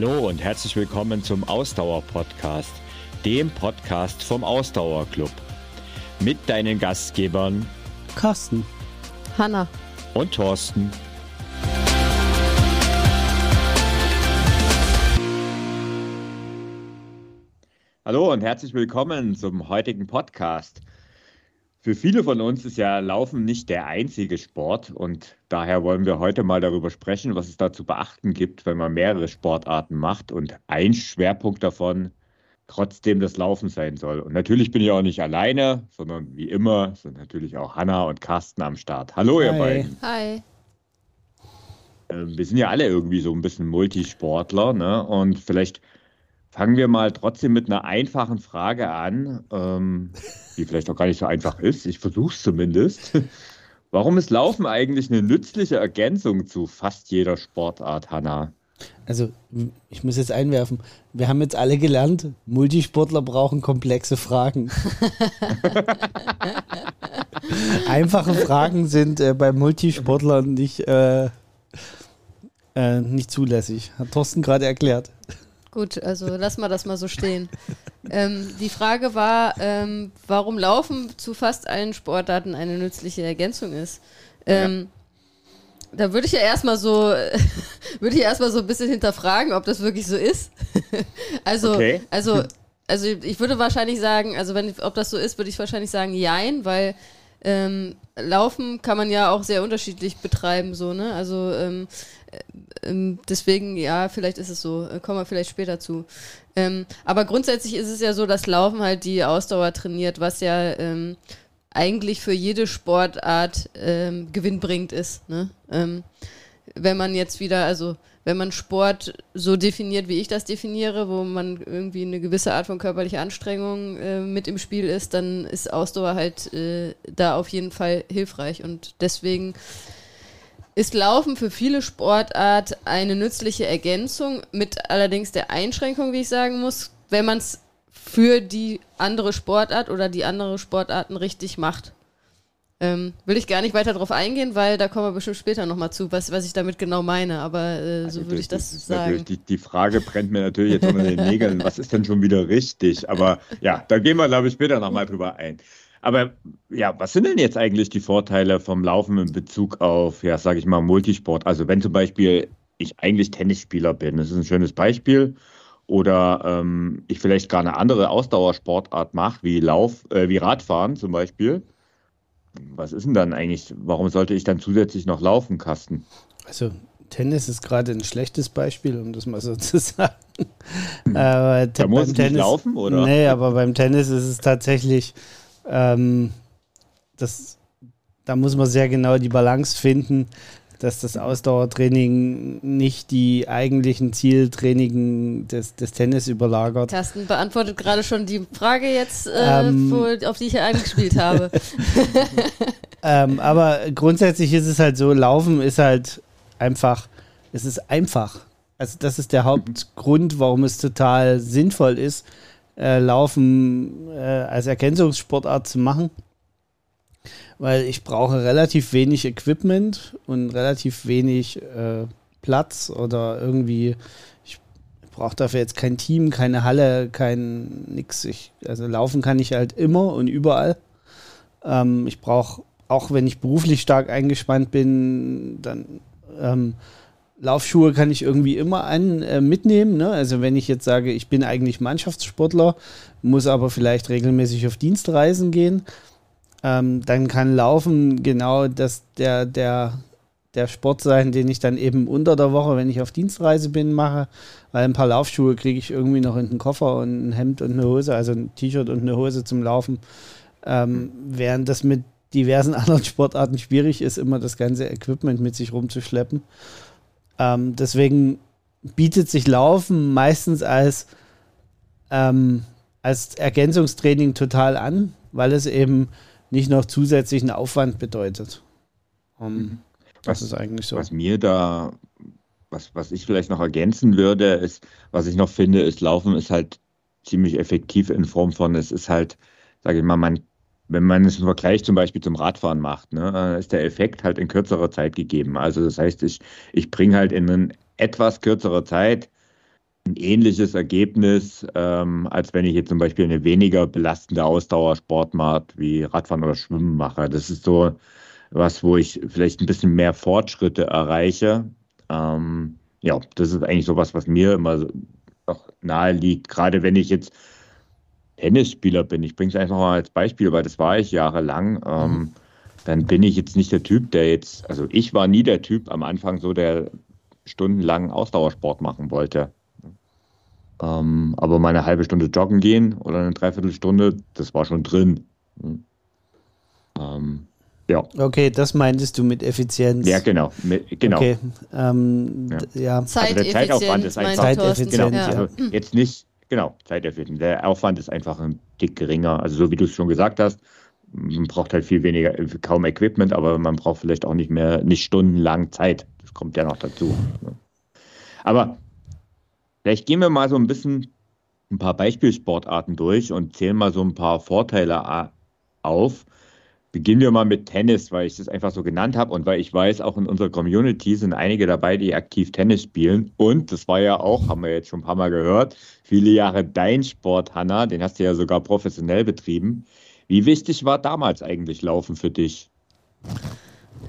Hallo und herzlich willkommen zum Ausdauer-Podcast, dem Podcast vom Ausdauerclub. Mit deinen Gastgebern Carsten, Hanna und Thorsten. Hallo und herzlich willkommen zum heutigen Podcast. Für viele von uns ist ja Laufen nicht der einzige Sport und daher wollen wir heute mal darüber sprechen, was es da zu beachten gibt, wenn man mehrere Sportarten macht und ein Schwerpunkt davon trotzdem das Laufen sein soll. Und natürlich bin ich auch nicht alleine, sondern wie immer sind natürlich auch Hanna und Carsten am Start. Hallo, ihr Hi. beiden. Hi. Ähm, Wir sind ja alle irgendwie so ein bisschen Multisportler, ne? Und vielleicht fangen wir mal trotzdem mit einer einfachen Frage an, ähm, die vielleicht auch gar nicht so einfach ist. Ich versuche es zumindest. Warum ist Laufen eigentlich eine nützliche Ergänzung zu fast jeder Sportart, Hanna? also ich muss jetzt einwerfen, wir haben jetzt alle gelernt, Multisportler brauchen komplexe Fragen. Einfache Fragen sind äh, bei Multisportlern nicht, äh, äh, nicht zulässig. Hat Thorsten gerade erklärt. Gut, also lass mal das mal so stehen. ähm, die Frage war, ähm, warum Laufen zu fast allen Sportarten eine nützliche Ergänzung ist. Ähm, Da würde ich ja erstmal so, würde ich erstmal so ein bisschen hinterfragen, ob das wirklich so ist. also, Okay. also, also ich würde wahrscheinlich sagen, also wenn, ob das so ist, würde ich wahrscheinlich sagen, jein, weil ähm, Laufen kann man ja auch sehr unterschiedlich betreiben, so, ne? Also ähm, äh, ähm, deswegen, ja, vielleicht ist es so. Äh, kommen wir vielleicht später zu. Ähm, aber grundsätzlich ist es ja so, dass Laufen halt die Ausdauer trainiert, was ja ähm, eigentlich für jede Sportart ähm, gewinnbringend ist. Ne? Wenn man jetzt wieder, also wenn man Sport so definiert, wie ich das definiere, wo man irgendwie eine gewisse Art von körperlicher Anstrengung äh, mit im Spiel ist, dann ist Ausdauer halt äh, da auf jeden Fall hilfreich. Und deswegen ist Laufen für viele Sportart eine nützliche Ergänzung, mit allerdings der Einschränkung, wie ich sagen muss, wenn man es für die andere Sportart oder die andere Sportarten richtig macht. Ähm, will ich gar nicht weiter drauf eingehen, weil da kommen wir bestimmt später nochmal zu, was, was ich damit genau meine, aber äh, so würde ich das natürlich- sagen. Die, die Frage brennt mir natürlich jetzt unter den Nägeln. Was ist denn schon wieder richtig? Aber ja, da gehen wir, glaube ich, später nochmal drüber ein. Aber ja, was sind denn jetzt eigentlich die Vorteile vom Laufen in Bezug auf, ja, sage ich mal, Multisport? Also wenn zum Beispiel ich eigentlich Tennisspieler bin, das ist ein schönes Beispiel, oder ähm, ich vielleicht gar eine andere Ausdauersportart mache, wie Lauf, äh, wie Radfahren zum Beispiel. Was ist denn dann eigentlich, warum sollte ich dann zusätzlich noch laufen, Carsten? Also Tennis ist gerade ein schlechtes Beispiel, um das mal so zu sagen. Aber Da muss ich nicht laufen, oder? Nee, aber beim Tennis ist es tatsächlich, ähm, das, da muss man sehr genau die Balance finden, dass das Ausdauertraining nicht die eigentlichen Zieltraining des, des Tennis überlagert. Carsten beantwortet gerade schon die Frage jetzt, äh, Ähm. wo, auf die ich ja eingespielt habe. Ähm, aber grundsätzlich ist es halt so, Laufen ist halt einfach, es ist einfach. Also das ist der Hauptgrund, warum es total sinnvoll ist, äh, Laufen äh, als Ergänzungssportart zu machen. Weil ich brauche relativ wenig Equipment und relativ wenig äh, Platz oder irgendwie, ich brauche dafür jetzt kein Team, keine Halle, kein nix. Ich, also laufen kann ich halt immer und überall. Ähm, ich brauche, auch wenn ich beruflich stark eingespannt bin, dann ähm, Laufschuhe kann ich irgendwie immer an, äh, mitnehmen. Ne? Also wenn ich jetzt sage, ich bin eigentlich Mannschaftssportler, muss aber vielleicht regelmäßig auf Dienstreisen gehen, ähm, dann kann Laufen genau das, der, der, der Sport sein, den ich dann eben unter der Woche, wenn ich auf Dienstreise bin, mache. Weil ein paar Laufschuhe kriege ich irgendwie noch in den Koffer und ein Hemd und eine Hose, also ein T-Shirt und eine Hose zum Laufen. Ähm, während das mit diversen anderen Sportarten schwierig ist, immer das ganze Equipment mit sich rumzuschleppen. Ähm, deswegen bietet sich Laufen meistens als, ähm, als Ergänzungstraining total an, weil es eben nicht noch zusätzlichen Aufwand bedeutet. Ähm, das Was- ist eigentlich so. Was mir da, was, was ich vielleicht noch ergänzen würde, ist, was ich noch finde, ist, Laufen ist halt ziemlich effektiv in Form von, es ist halt, sage ich mal, man, wenn man es im Vergleich zum Beispiel zum Radfahren macht, ne, ist der Effekt halt in kürzerer Zeit gegeben. Also das heißt, ich, ich bringe halt in etwas kürzerer Zeit ein ähnliches Ergebnis, ähm, als wenn ich jetzt zum Beispiel eine weniger belastende Ausdauersportart wie Radfahren oder Schwimmen mache. Das ist so was, wo ich vielleicht ein bisschen mehr Fortschritte erreiche. Ähm, ja, das ist eigentlich so was, was mir immer noch nahe liegt. Gerade wenn ich jetzt Tennisspieler bin. Ich bringe es einfach mal als Beispiel, weil das war ich jahrelang. Ähm, mhm. Dann bin ich jetzt nicht der Typ, der jetzt, also ich war nie der Typ am Anfang so, der stundenlang Ausdauersport machen wollte. Ähm, aber mal eine halbe Stunde joggen gehen oder eine Dreiviertelstunde, das war schon drin. Ähm, ja. Okay, das meintest du mit Effizienz. Ja, genau. Mit, genau. Okay, ähm, ja. ja. Also der Zeitaufwand ist einfach. Zeiteffizient, genau. ja. also jetzt nicht, genau, zeiteffizient. Der Aufwand ist einfach ein Tick geringer. Also so wie du es schon gesagt hast, man braucht halt viel weniger, kaum Equipment, aber man braucht vielleicht auch nicht mehr, nicht stundenlang Zeit. Das kommt ja noch dazu. Aber Vielleicht gehen wir mal so ein bisschen ein paar Beispielsportarten durch und zählen mal so ein paar Vorteile auf. Beginnen wir mal mit Tennis, weil ich das einfach so genannt habe und weil ich weiß, auch in unserer Community sind einige dabei, die aktiv Tennis spielen. Und das war ja auch, haben wir jetzt schon ein paar Mal gehört, viele Jahre dein Sport, Hanna, den hast du ja sogar professionell betrieben. Wie wichtig war damals eigentlich Laufen für dich?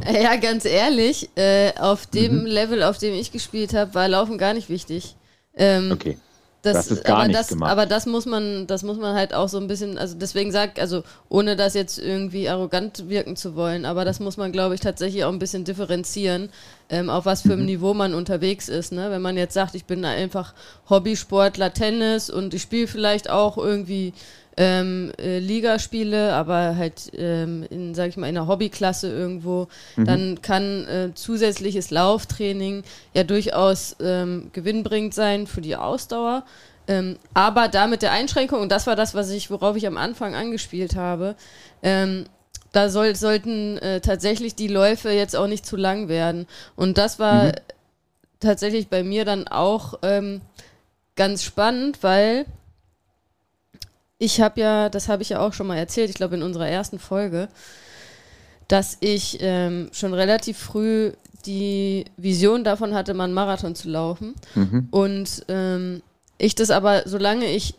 Ja, ganz ehrlich, äh, auf dem mhm. Level, auf dem ich gespielt habe, war Laufen gar nicht wichtig. Ähm, okay. Das, das, ist gar aber das, gemacht. aber das muss man, das muss man halt auch so ein bisschen, also deswegen sagt, also ohne das jetzt irgendwie arrogant wirken zu wollen, aber das muss man, glaube ich, tatsächlich auch ein bisschen differenzieren, ähm, auf was für einem mhm. Niveau man unterwegs ist. Ne? Wenn man jetzt sagt, ich bin einfach Hobbysportler Tennis und ich spiele vielleicht auch irgendwie ähm, äh, Ligaspiele, aber halt ähm, in, sag ich mal, in einer Hobbyklasse irgendwo, mhm. dann kann äh, zusätzliches Lauftraining ja durchaus ähm, gewinnbringend sein für die Ausdauer. Ähm, aber da mit der Einschränkung, und das war das, was ich, worauf ich am Anfang angespielt habe, ähm, da soll, sollten äh, tatsächlich die Läufe jetzt auch nicht zu lang werden. Und das war mhm. tatsächlich bei mir dann auch ähm, ganz spannend, weil ich habe ja, das habe ich ja auch schon mal erzählt, ich glaube in unserer ersten Folge, dass ich ähm, schon relativ früh die Vision davon hatte, mal einen Marathon zu laufen. Mhm. Und ähm, ich das aber, solange ich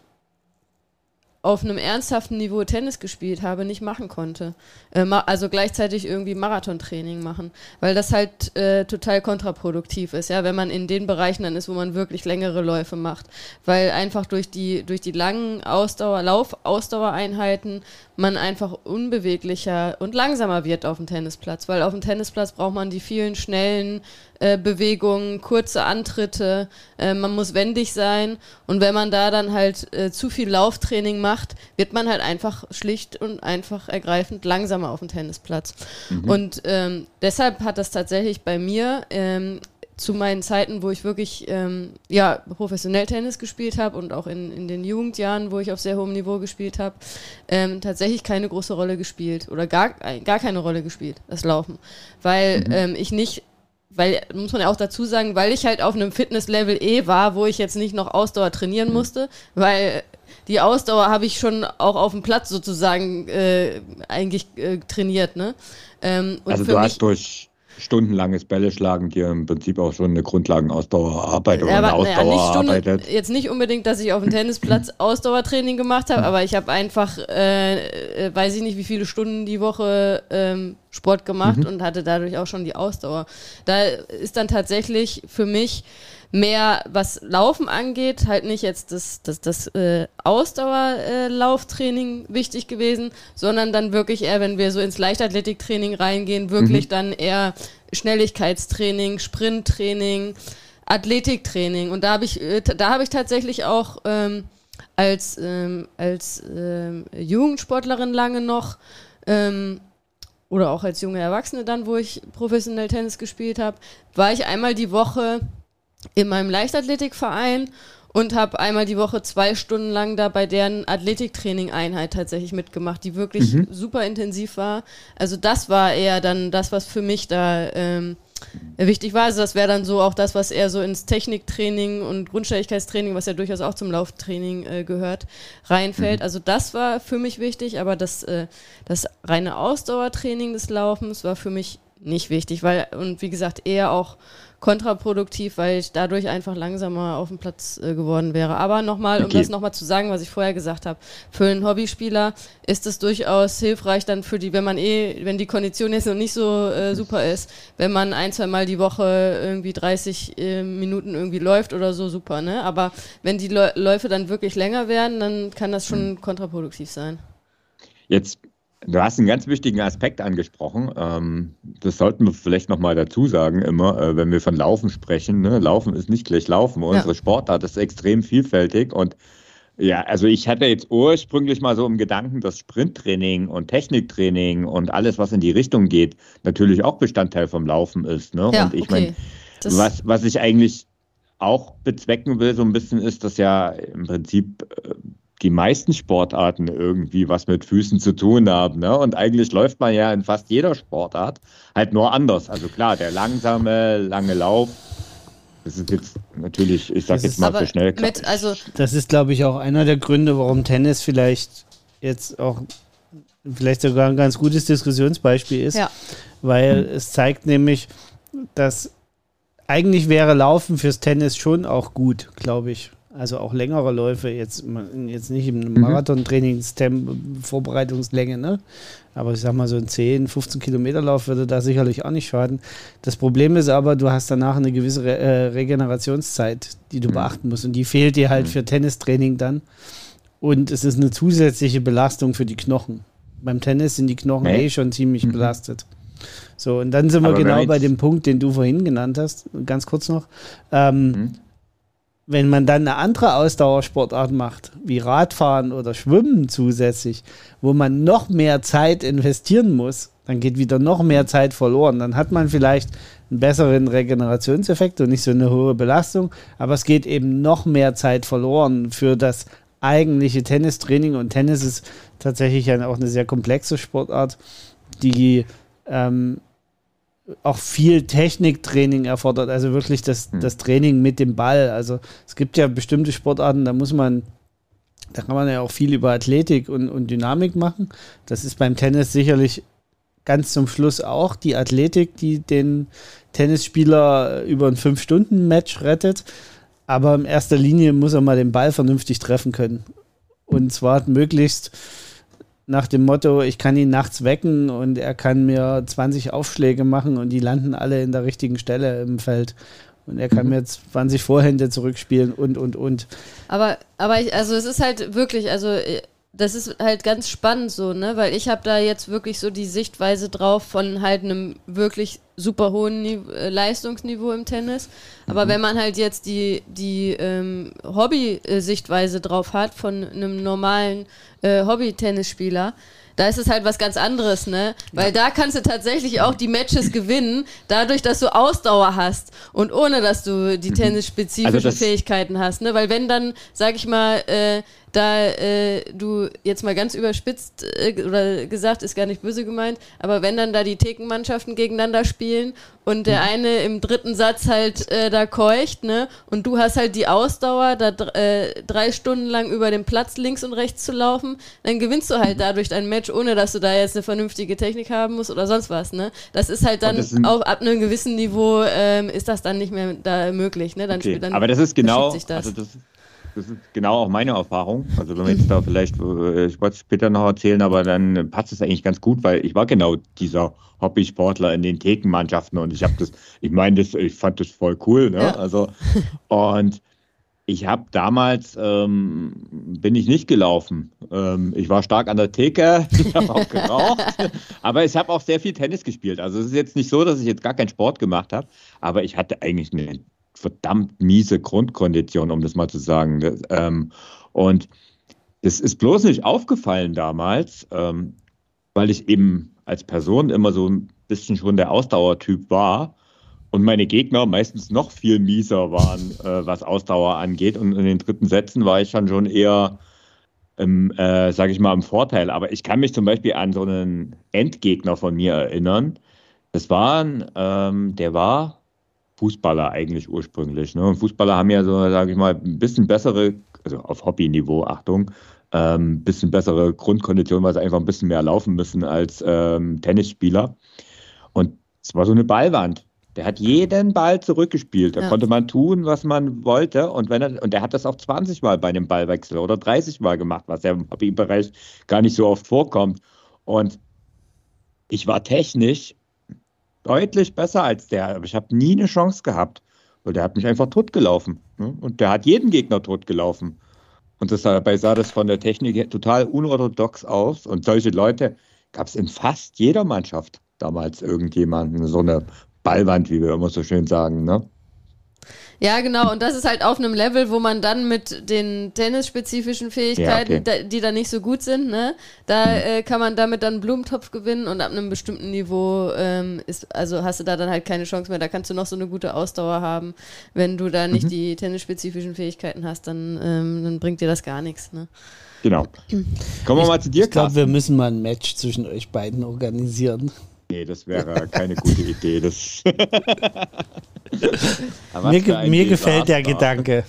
auf einem ernsthaften Niveau Tennis gespielt habe, nicht machen konnte. Äh, also gleichzeitig irgendwie Marathontraining machen, weil das halt äh, total kontraproduktiv ist, ja, wenn man in den Bereichen dann ist, wo man wirklich längere Läufe macht, weil einfach durch die durch die langen Ausdauer Lauf-Ausdauereinheiten man einfach unbeweglicher und langsamer wird auf dem Tennisplatz, weil auf dem Tennisplatz braucht man die vielen schnellen äh, Bewegungen, kurze Antritte, äh, man muss wendig sein und wenn man da dann halt äh, zu viel Lauftraining macht, wird man halt einfach schlicht und einfach ergreifend langsamer auf dem Tennisplatz. Mhm. Und ähm, deshalb hat das tatsächlich bei mir ähm, zu meinen Zeiten, wo ich wirklich ähm, ja, professionell Tennis gespielt habe und auch in, in den Jugendjahren, wo ich auf sehr hohem Niveau gespielt habe, ähm, tatsächlich keine große Rolle gespielt oder gar, gar keine Rolle gespielt, das Laufen. Weil mhm. ähm, ich nicht, weil, muss man ja auch dazu sagen, weil ich halt auf einem Fitnesslevel eh war, wo ich jetzt nicht noch Ausdauer trainieren mhm. musste, weil die Ausdauer habe ich schon auch auf dem Platz sozusagen äh, eigentlich äh, trainiert. Ne? Ähm, also du hast durch stundenlanges Bälle schlagen dir im Prinzip auch schon eine Grundlagenausdauer arbeitet oder eine Ausdauer naja, Stunde, arbeitet. Jetzt nicht unbedingt, dass ich auf dem Tennisplatz Ausdauertraining gemacht habe, aber ich habe einfach, äh, äh, weiß ich nicht, wie viele Stunden die Woche ähm, Sport gemacht mhm. und hatte dadurch auch schon die Ausdauer. Da ist dann tatsächlich für mich mehr, was Laufen angeht, halt nicht jetzt das, das, das äh, Ausdauerlauftraining äh, wichtig gewesen, sondern dann wirklich eher, wenn wir so ins Leichtathletiktraining reingehen, wirklich mhm. dann eher Schnelligkeitstraining, Sprinttraining, Athletiktraining. Und da habe ich, äh, da habe ich tatsächlich auch ähm, als, ähm, als ähm, Jugendsportlerin lange noch ähm, oder auch als junge Erwachsene dann, wo ich professionell Tennis gespielt habe, war ich einmal die Woche in meinem Leichtathletikverein und habe einmal die Woche zwei Stunden lang da bei deren Athletiktraining-Einheit tatsächlich mitgemacht, die wirklich mhm. super intensiv war. Also das war eher dann das, was für mich da ähm, wichtig war. Also das wäre dann so auch das, was eher so ins Techniktraining und Grundständigkeitstraining, was ja durchaus auch zum Lauftraining äh, gehört, reinfällt. Mhm. Also das war für mich wichtig, aber das, äh, das reine Ausdauertraining des Laufens war für mich nicht wichtig, weil, und wie gesagt, eher auch kontraproduktiv, weil ich dadurch einfach langsamer auf dem Platz äh, geworden wäre. Aber nochmal, okay. um das nochmal zu sagen, was ich vorher gesagt habe, für einen Hobbyspieler ist es durchaus hilfreich dann für die, wenn man eh, wenn die Kondition jetzt noch nicht so äh, super ist, wenn man ein, zwei Mal die Woche irgendwie 30 äh, Minuten irgendwie läuft oder so, super, ne? Aber wenn die Läufe dann wirklich länger werden, dann kann das schon mhm. kontraproduktiv sein. Jetzt Du hast einen ganz wichtigen Aspekt angesprochen. Ähm, das sollten wir vielleicht nochmal dazu sagen, immer, äh, wenn wir von Laufen sprechen. Ne? Laufen ist nicht gleich Laufen. Unsere ja. Sportart ist extrem vielfältig und ja, also ich hatte jetzt ursprünglich mal so im Gedanken, dass Sprinttraining und Techniktraining und alles, was in die Richtung geht, natürlich auch Bestandteil vom Laufen ist. Ne? Ja, und ich okay. meine, was, was ich eigentlich auch bezwecken will, so ein bisschen ist, dass ja im Prinzip äh, die meisten Sportarten irgendwie was mit Füßen zu tun haben. Ne? Und eigentlich läuft man ja in fast jeder Sportart halt nur anders. Also klar, der langsame, lange Lauf, das ist jetzt natürlich, ich sag jetzt mal für schnell. Mit, also das ist, glaube ich, auch einer der Gründe, warum Tennis vielleicht jetzt auch vielleicht sogar ein ganz gutes Diskussionsbeispiel ist, ja. weil hm. es zeigt nämlich, dass eigentlich wäre Laufen fürs Tennis schon auch gut, glaube ich. Also auch längere Läufe, jetzt, jetzt nicht im mhm. Marathon-Trainingstempo, Vorbereitungslänge, ne? Aber ich sag mal, so ein 10, 15 Kilometer Lauf würde da sicherlich auch nicht schaden. Das Problem ist aber, du hast danach eine gewisse Re äh, Regenerationszeit, die du mhm. beachten musst. Und die fehlt dir halt mhm. für Tennistraining dann. Und es ist eine zusätzliche Belastung für die Knochen. Beim Tennis sind die Knochen hey. eh schon ziemlich mhm. belastet. So, und dann sind wir aber genau bei dem Punkt, den du vorhin genannt hast, ganz kurz noch. Ähm, mhm wenn man dann eine andere Ausdauersportart macht, wie Radfahren oder Schwimmen zusätzlich, wo man noch mehr Zeit investieren muss, dann geht wieder noch mehr Zeit verloren. Dann hat man vielleicht einen besseren Regenerationseffekt und nicht so eine hohe Belastung, aber es geht eben noch mehr Zeit verloren für das eigentliche Tennistraining und Tennis ist tatsächlich auch eine sehr komplexe Sportart, die ähm, auch viel Techniktraining erfordert, also wirklich das, hm. das Training mit dem Ball. Also es gibt ja bestimmte Sportarten, da muss man, da kann man ja auch viel über Athletik und, und Dynamik machen. Das ist beim Tennis sicherlich ganz zum Schluss auch die Athletik, die den Tennisspieler über ein Fünf-Stunden-Match rettet. Aber in erster Linie muss er mal den Ball vernünftig treffen können. Und zwar möglichst nach dem Motto, ich kann ihn nachts wecken und er kann mir 20 Aufschläge machen und die landen alle in der richtigen Stelle im Feld. Und er kann mhm. mir 20 Vorhände zurückspielen und, und, und. Aber, aber ich, also es ist halt wirklich, also äh, das ist halt ganz spannend so, ne? Weil ich habe da jetzt wirklich so die Sichtweise drauf von halt einem wirklich super hohen Niveau, äh, Leistungsniveau im Tennis. Aber mhm. wenn man halt jetzt die, die ähm, Hobby-Sichtweise drauf hat von einem normalen äh, Hobby-Tennisspieler, da ist es halt was ganz anderes, ne? Weil ja. da kannst du tatsächlich auch die Matches gewinnen, dadurch, dass du Ausdauer hast und ohne, dass du die mhm. tennisspezifischen also Fähigkeiten hast, ne? Weil wenn dann, sag ich mal, äh, da äh, du jetzt mal ganz überspitzt äh, oder gesagt, ist gar nicht böse gemeint, aber wenn dann da die Thekenmannschaften gegeneinander spielen und der mhm. eine im dritten Satz halt äh, da keucht, ne, und du hast halt die Ausdauer, da äh, drei Stunden lang über den Platz links und rechts zu laufen, dann gewinnst du halt mhm. dadurch dein Match, ohne dass du da jetzt eine vernünftige Technik haben musst oder sonst was, ne. Das ist halt dann auch ab einem gewissen Niveau ähm, ist das dann nicht mehr da möglich, ne. Dann, okay. dann aber das ist genau, das. also das das ist genau auch meine Erfahrung. Also wenn wir jetzt da vielleicht, äh, ich wollte es später noch erzählen, aber dann passt es eigentlich ganz gut, weil ich war genau dieser Hobbysportler in den Thekenmannschaften und ich habe das, ich meine, das, ich fand das voll cool. Ne? Ja. Also und ich habe damals ähm, bin ich nicht gelaufen. Ähm, ich war stark an der Theke, ich habe auch geraucht, aber ich habe auch sehr viel Tennis gespielt. Also es ist jetzt nicht so, dass ich jetzt gar keinen Sport gemacht habe, aber ich hatte eigentlich eine verdammt miese Grundkondition, um das mal zu sagen. Das, ähm, und es ist bloß nicht aufgefallen damals, ähm, weil ich eben als Person immer so ein bisschen schon der Ausdauertyp war und meine Gegner meistens noch viel mieser waren, äh, was Ausdauer angeht. Und in den dritten Sätzen war ich dann schon eher, im, äh, sage ich mal, im Vorteil. Aber ich kann mich zum Beispiel an so einen Endgegner von mir erinnern. Das war, ähm, der war Fußballer eigentlich ursprünglich. Ne? Und Fußballer haben ja so, sage ich mal, ein bisschen bessere, also auf Hobbyniveau, Achtung, ähm, bisschen bessere Grundkondition, weil sie einfach ein bisschen mehr laufen müssen als ähm, Tennisspieler. Und Es war so eine Ballwand. Der hat jeden Ball zurückgespielt. Da Ja. konnte man tun, was man wollte. Und, wenn er, und er hat das auch 20 Mal bei einem Ballwechsel oder 30 Mal gemacht, was ja im Hobbybereich gar nicht so oft vorkommt. Und ich war technisch deutlich besser als der, aber ich habe nie eine Chance gehabt. Weil der hat mich einfach totgelaufen. Ne? Und der hat jeden Gegner totgelaufen. Und das, dabei sah das von der Technik total unorthodox aus. Und solche Leute gab es in fast jeder Mannschaft damals irgendjemanden. So eine Ballwand, wie wir immer so schön sagen. Ne? Ja, genau. Und das ist halt auf einem Level, wo man dann mit den tennisspezifischen Fähigkeiten, Ja, okay. da, die da nicht so gut sind, ne, da äh, kann man damit dann einen Blumentopf gewinnen und ab einem bestimmten Niveau ähm, ist, also hast du da dann halt keine Chance mehr. Da kannst du noch so eine gute Ausdauer haben. Wenn du da nicht die tennisspezifischen Fähigkeiten hast, dann, ähm, dann bringt dir das gar nichts. Ne? Genau. Kommen wir mal zu dir, Ich glaube, wir müssen mal ein Match zwischen euch beiden organisieren. Nee, das wäre keine gute Idee. Das Mir, ge mir gefällt der. Gedanke.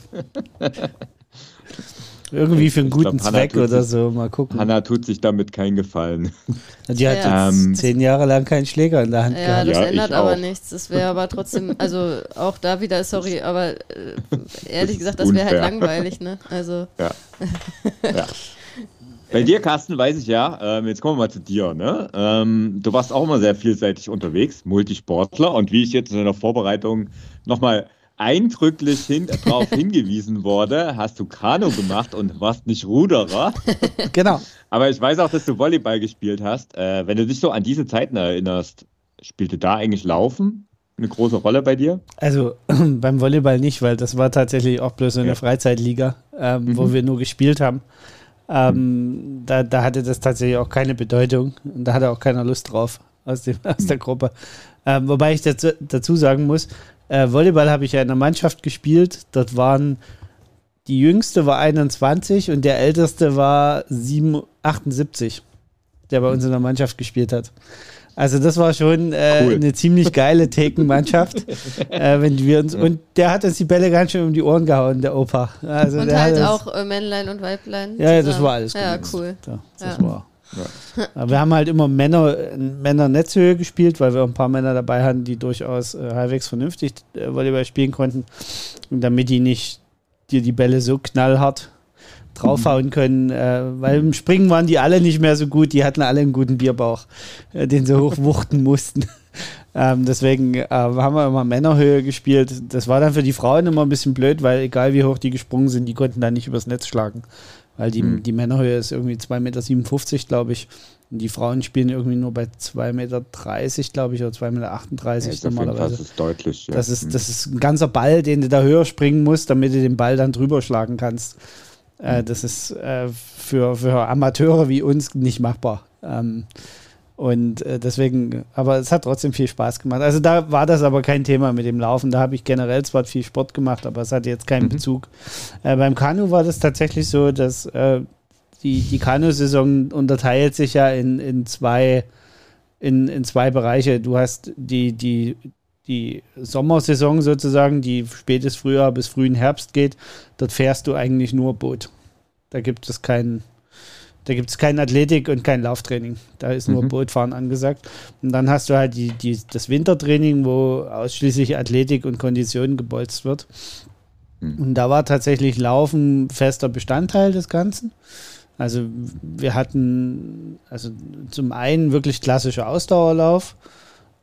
Irgendwie für einen Ich glaub, guten Hannah Zweck oder sich- so. Mal gucken. Hanna tut sich damit keinen Gefallen. Die hat Ja. jetzt Ähm, zehn Jahre lang keinen Schläger in der Hand Ja, gehabt. das Ja, ändert ich aber auch. nichts. Das wäre aber trotzdem, also auch da wieder, sorry, aber äh, ehrlich gesagt, das wäre halt langweilig, ne? Also, Ja. ja. Bei dir, Carsten, weiß ich ja, ähm, jetzt kommen wir mal zu dir. Ne? Ähm, du warst auch immer sehr vielseitig unterwegs, Multisportler. Und wie ich jetzt in der Vorbereitung nochmal eindrücklich hin, darauf hingewiesen wurde, hast du Kanu gemacht und warst nicht Ruderer. Genau. Aber ich weiß auch, dass du Volleyball gespielt hast. Äh, wenn du dich so an diese Zeiten erinnerst, spielte da eigentlich Laufen eine große Rolle bei dir? Also beim Volleyball nicht, weil das war tatsächlich auch bloß so eine Ja. Freizeitliga, ähm, wo wir nur gespielt haben. Ähm, da, da hatte das tatsächlich auch keine Bedeutung und da hatte auch keiner Lust drauf aus, dem, aus der Gruppe. Ähm, wobei ich dazu, dazu sagen muss, äh, Volleyball habe ich ja in der Mannschaft gespielt. Dort waren die jüngste war 21 und der älteste war 7, 78, der bei uns in der Mannschaft gespielt hat. Also das war schon äh, Cool. eine ziemlich geile Thekenmannschaft. äh, wenn wir uns, und der hat uns die Bälle ganz schön um die Ohren gehauen, der Opa. Also und der halt hat uns- auch äh, Männlein und Weiblein. Ja, ja, das war alles Ja, gut. cool. Ja, das Ja. war. Aber Wir haben halt immer Männer, Männer Netzhöhe gespielt, weil wir auch ein paar Männer dabei hatten, die durchaus äh, halbwegs vernünftig äh, Volleyball spielen konnten. Und damit die nicht dir die Bälle so knallhart draufhauen können, äh, weil im Springen waren die alle nicht mehr so gut, die hatten alle einen guten Bierbauch, äh, den sie hochwuchten mussten. Ähm, deswegen äh, haben wir immer Männerhöhe gespielt. Das war dann für die Frauen immer ein bisschen blöd, weil egal wie hoch die gesprungen sind, die konnten dann nicht übers Netz schlagen. Weil die, Hm. die Männerhöhe ist irgendwie 2,57 Meter, glaube ich. Und die Frauen spielen irgendwie nur bei 2,30 Meter, glaube ich, oder 2,38 Meter Ja, normalerweise. das ist deutlich. Ja. Das ist, Hm. das ist ein ganzer Ball, den du da höher springen musst, damit du den Ball dann drüber schlagen kannst. Äh, das ist äh, für, für Amateure wie uns nicht machbar. Ähm, und äh, deswegen, aber es hat trotzdem viel Spaß gemacht. Also da war das aber kein Thema mit dem Laufen. Da habe ich generell zwar viel Sport gemacht, aber es hatte jetzt keinen Mhm. Bezug. Äh, beim Kanu war das tatsächlich so, dass äh, die, die Kanu-Saison unterteilt sich ja in, in zwei in, in zwei Bereiche. Du hast die, die, die Sommersaison sozusagen, die spätes Frühjahr bis frühen Herbst geht. Dort fährst du eigentlich nur Boot. Da gibt es kein, da gibt es kein Athletik und kein Lauftraining. Da ist nur Mhm. Bootfahren angesagt. Und dann hast du halt die, die, das Wintertraining, wo ausschließlich Athletik und Kondition gebolzt wird. Mhm. Und da war tatsächlich Laufen fester Bestandteil des Ganzen. Also wir hatten also zum einen wirklich klassischer Ausdauerlauf.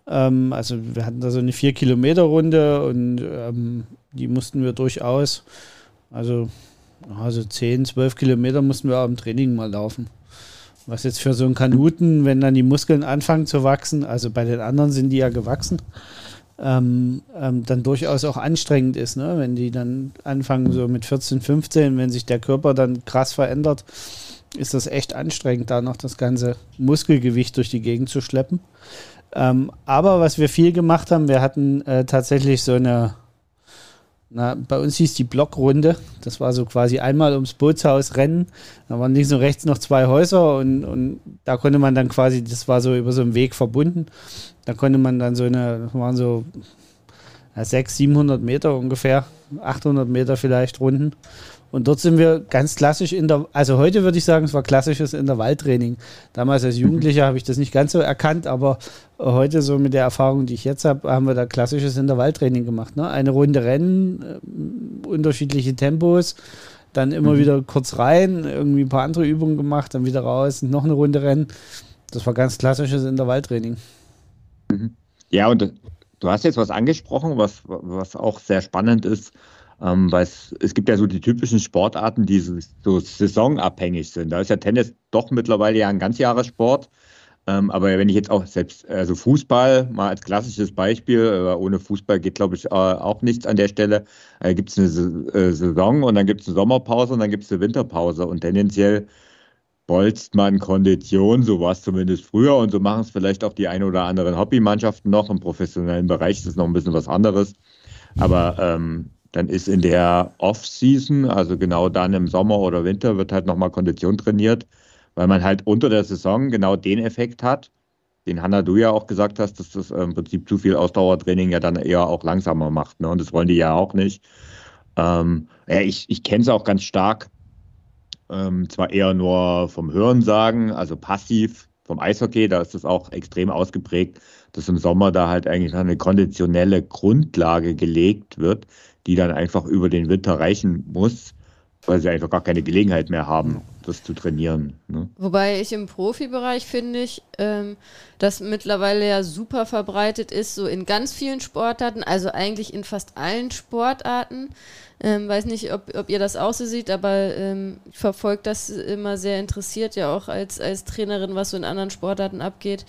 Ähm, also wir hatten da so eine 4-Kilometer-Runde und ähm, die mussten wir durchaus, also, also 10, 12 Kilometer mussten wir auch im Training mal laufen. Was jetzt für so einen Kanuten, wenn dann die Muskeln anfangen zu wachsen, also bei den anderen sind die ja gewachsen, ähm, ähm, dann durchaus auch anstrengend ist, ne? wenn die dann anfangen so mit 14, 15, wenn sich der Körper dann krass verändert, ist das echt anstrengend, da noch das ganze Muskelgewicht durch die Gegend zu schleppen. Ähm, aber was wir viel gemacht haben, wir hatten äh, tatsächlich so eine, na, bei uns hieß die Blockrunde. Das war so quasi einmal ums Bootshaus rennen. Da waren links und rechts noch zwei Häuser und, und da konnte man dann quasi, das war so über so einen Weg verbunden. Da konnte man dann so eine, das waren so ja, 600, 700 Meter ungefähr, 800 Meter vielleicht Runden. Und dort sind wir ganz klassisch in der, also heute würde ich sagen, es war klassisches Intervalltraining. Damals als Jugendlicher habe ich das nicht ganz so erkannt, aber heute so mit der Erfahrung, die ich jetzt habe, haben wir da klassisches Intervalltraining gemacht. Ne? Eine Runde Rennen, äh, unterschiedliche Tempos, dann immer mhm. wieder kurz rein, irgendwie ein paar andere Übungen gemacht, dann wieder raus, noch eine Runde Rennen. Das war ganz klassisches Intervalltraining. Mhm. Ja, und du hast jetzt was angesprochen, was, was auch sehr spannend ist ähm, weil es, gibt ja so die typischen Sportarten, die so, so saisonabhängig sind. Da ist ja Tennis doch mittlerweile ja ein Ganzjahressport. Ähm, aber wenn ich jetzt auch selbst, also Fußball mal als klassisches Beispiel, äh, ohne Fußball geht, glaube ich, äh, auch nichts an der Stelle. Äh, gibt es eine äh, Saison und dann gibt es eine Sommerpause und dann gibt es eine Winterpause. Und tendenziell bolzt man Kondition, so war es zumindest früher und so machen es vielleicht auch die ein oder anderen Hobbymannschaften noch. Im professionellen Bereich ist es noch ein bisschen was anderes. Aber ähm, dann ist in der Off-Season, also genau dann im Sommer oder Winter, wird halt nochmal Kondition trainiert, weil man halt unter der Saison genau den Effekt hat, den Hanna du ja auch gesagt hast, dass das im Prinzip zu viel Ausdauertraining ja dann eher auch langsamer macht. Ne? Und das wollen die ja auch nicht. Ähm, ja, ich ich kenne es auch ganz stark, ähm, zwar eher nur vom Hören sagen, also passiv vom Eishockey, da ist das auch extrem ausgeprägt, dass im Sommer da halt eigentlich eine konditionelle Grundlage gelegt wird, die dann einfach über den Winter reichen muss, weil sie einfach gar keine Gelegenheit mehr haben, das zu trainieren. Ne? Wobei ich im Profibereich finde ich, ähm, dass mittlerweile ja super verbreitet ist, so in ganz vielen Sportarten, also eigentlich in fast allen Sportarten. Ähm, weiß nicht, ob, ob ihr das auch so seht, aber ähm, ich verfolge das immer sehr interessiert, ja auch als, als Trainerin, was so in anderen Sportarten abgeht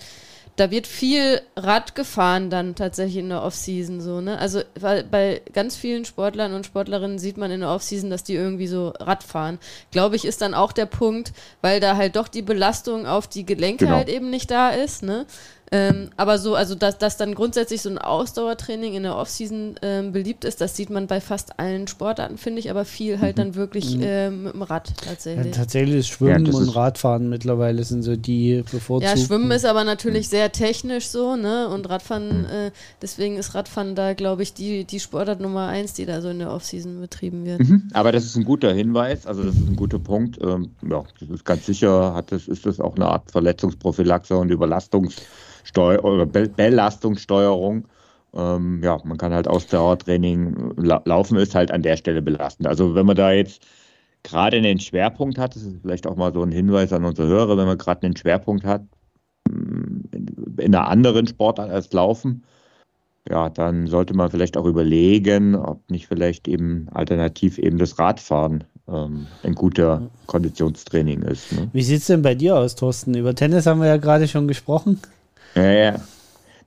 da wird viel Rad gefahren dann tatsächlich in der Offseason so, ne? Also weil bei ganz vielen Sportlern und Sportlerinnen sieht man in der Offseason, dass die irgendwie so Rad fahren. Glaube ich, ist dann auch der Punkt, weil da halt doch die Belastung auf die Gelenke genau. halt eben nicht da ist, ne? Ähm, aber so, also dass, dass dann grundsätzlich so ein Ausdauertraining in der Offseason ähm, beliebt ist, das sieht man bei fast allen Sportarten, finde ich, aber viel halt mhm. dann wirklich mhm. äh, mit dem Rad tatsächlich. Ja, tatsächlich ist Schwimmen ja, und ist Radfahren mittlerweile sind so die bevorzugten. Ja, Schwimmen ist aber natürlich mhm. sehr technisch so, ne? Und Radfahren, mhm. äh, deswegen ist Radfahren da, glaube ich, die, die Sportart Nummer eins, die da so in der Offseason betrieben wird. Mhm. Aber das ist ein guter Hinweis, also das ist ein guter Punkt. Ähm, ja, das ist ganz sicher, hat das, ist das auch eine Art Verletzungsprophylaxe und Überlastungs- Steu oder Be Belastungssteuerung. Ähm, ja, man kann halt Ausdauertraining la laufen, ist halt an der Stelle belastend. Also wenn man da jetzt gerade einen Schwerpunkt hat, das ist vielleicht auch mal so ein Hinweis an unsere Hörer, wenn man gerade einen Schwerpunkt hat mm, in einer anderen Sportart als Laufen, ja, dann sollte man vielleicht auch überlegen, ob nicht vielleicht eben alternativ eben das Radfahren ähm, ein guter Konditionstraining ist. Ne? Wie sieht es denn bei dir aus, Thorsten? Über Tennis haben wir ja gerade schon gesprochen. Ja, ja.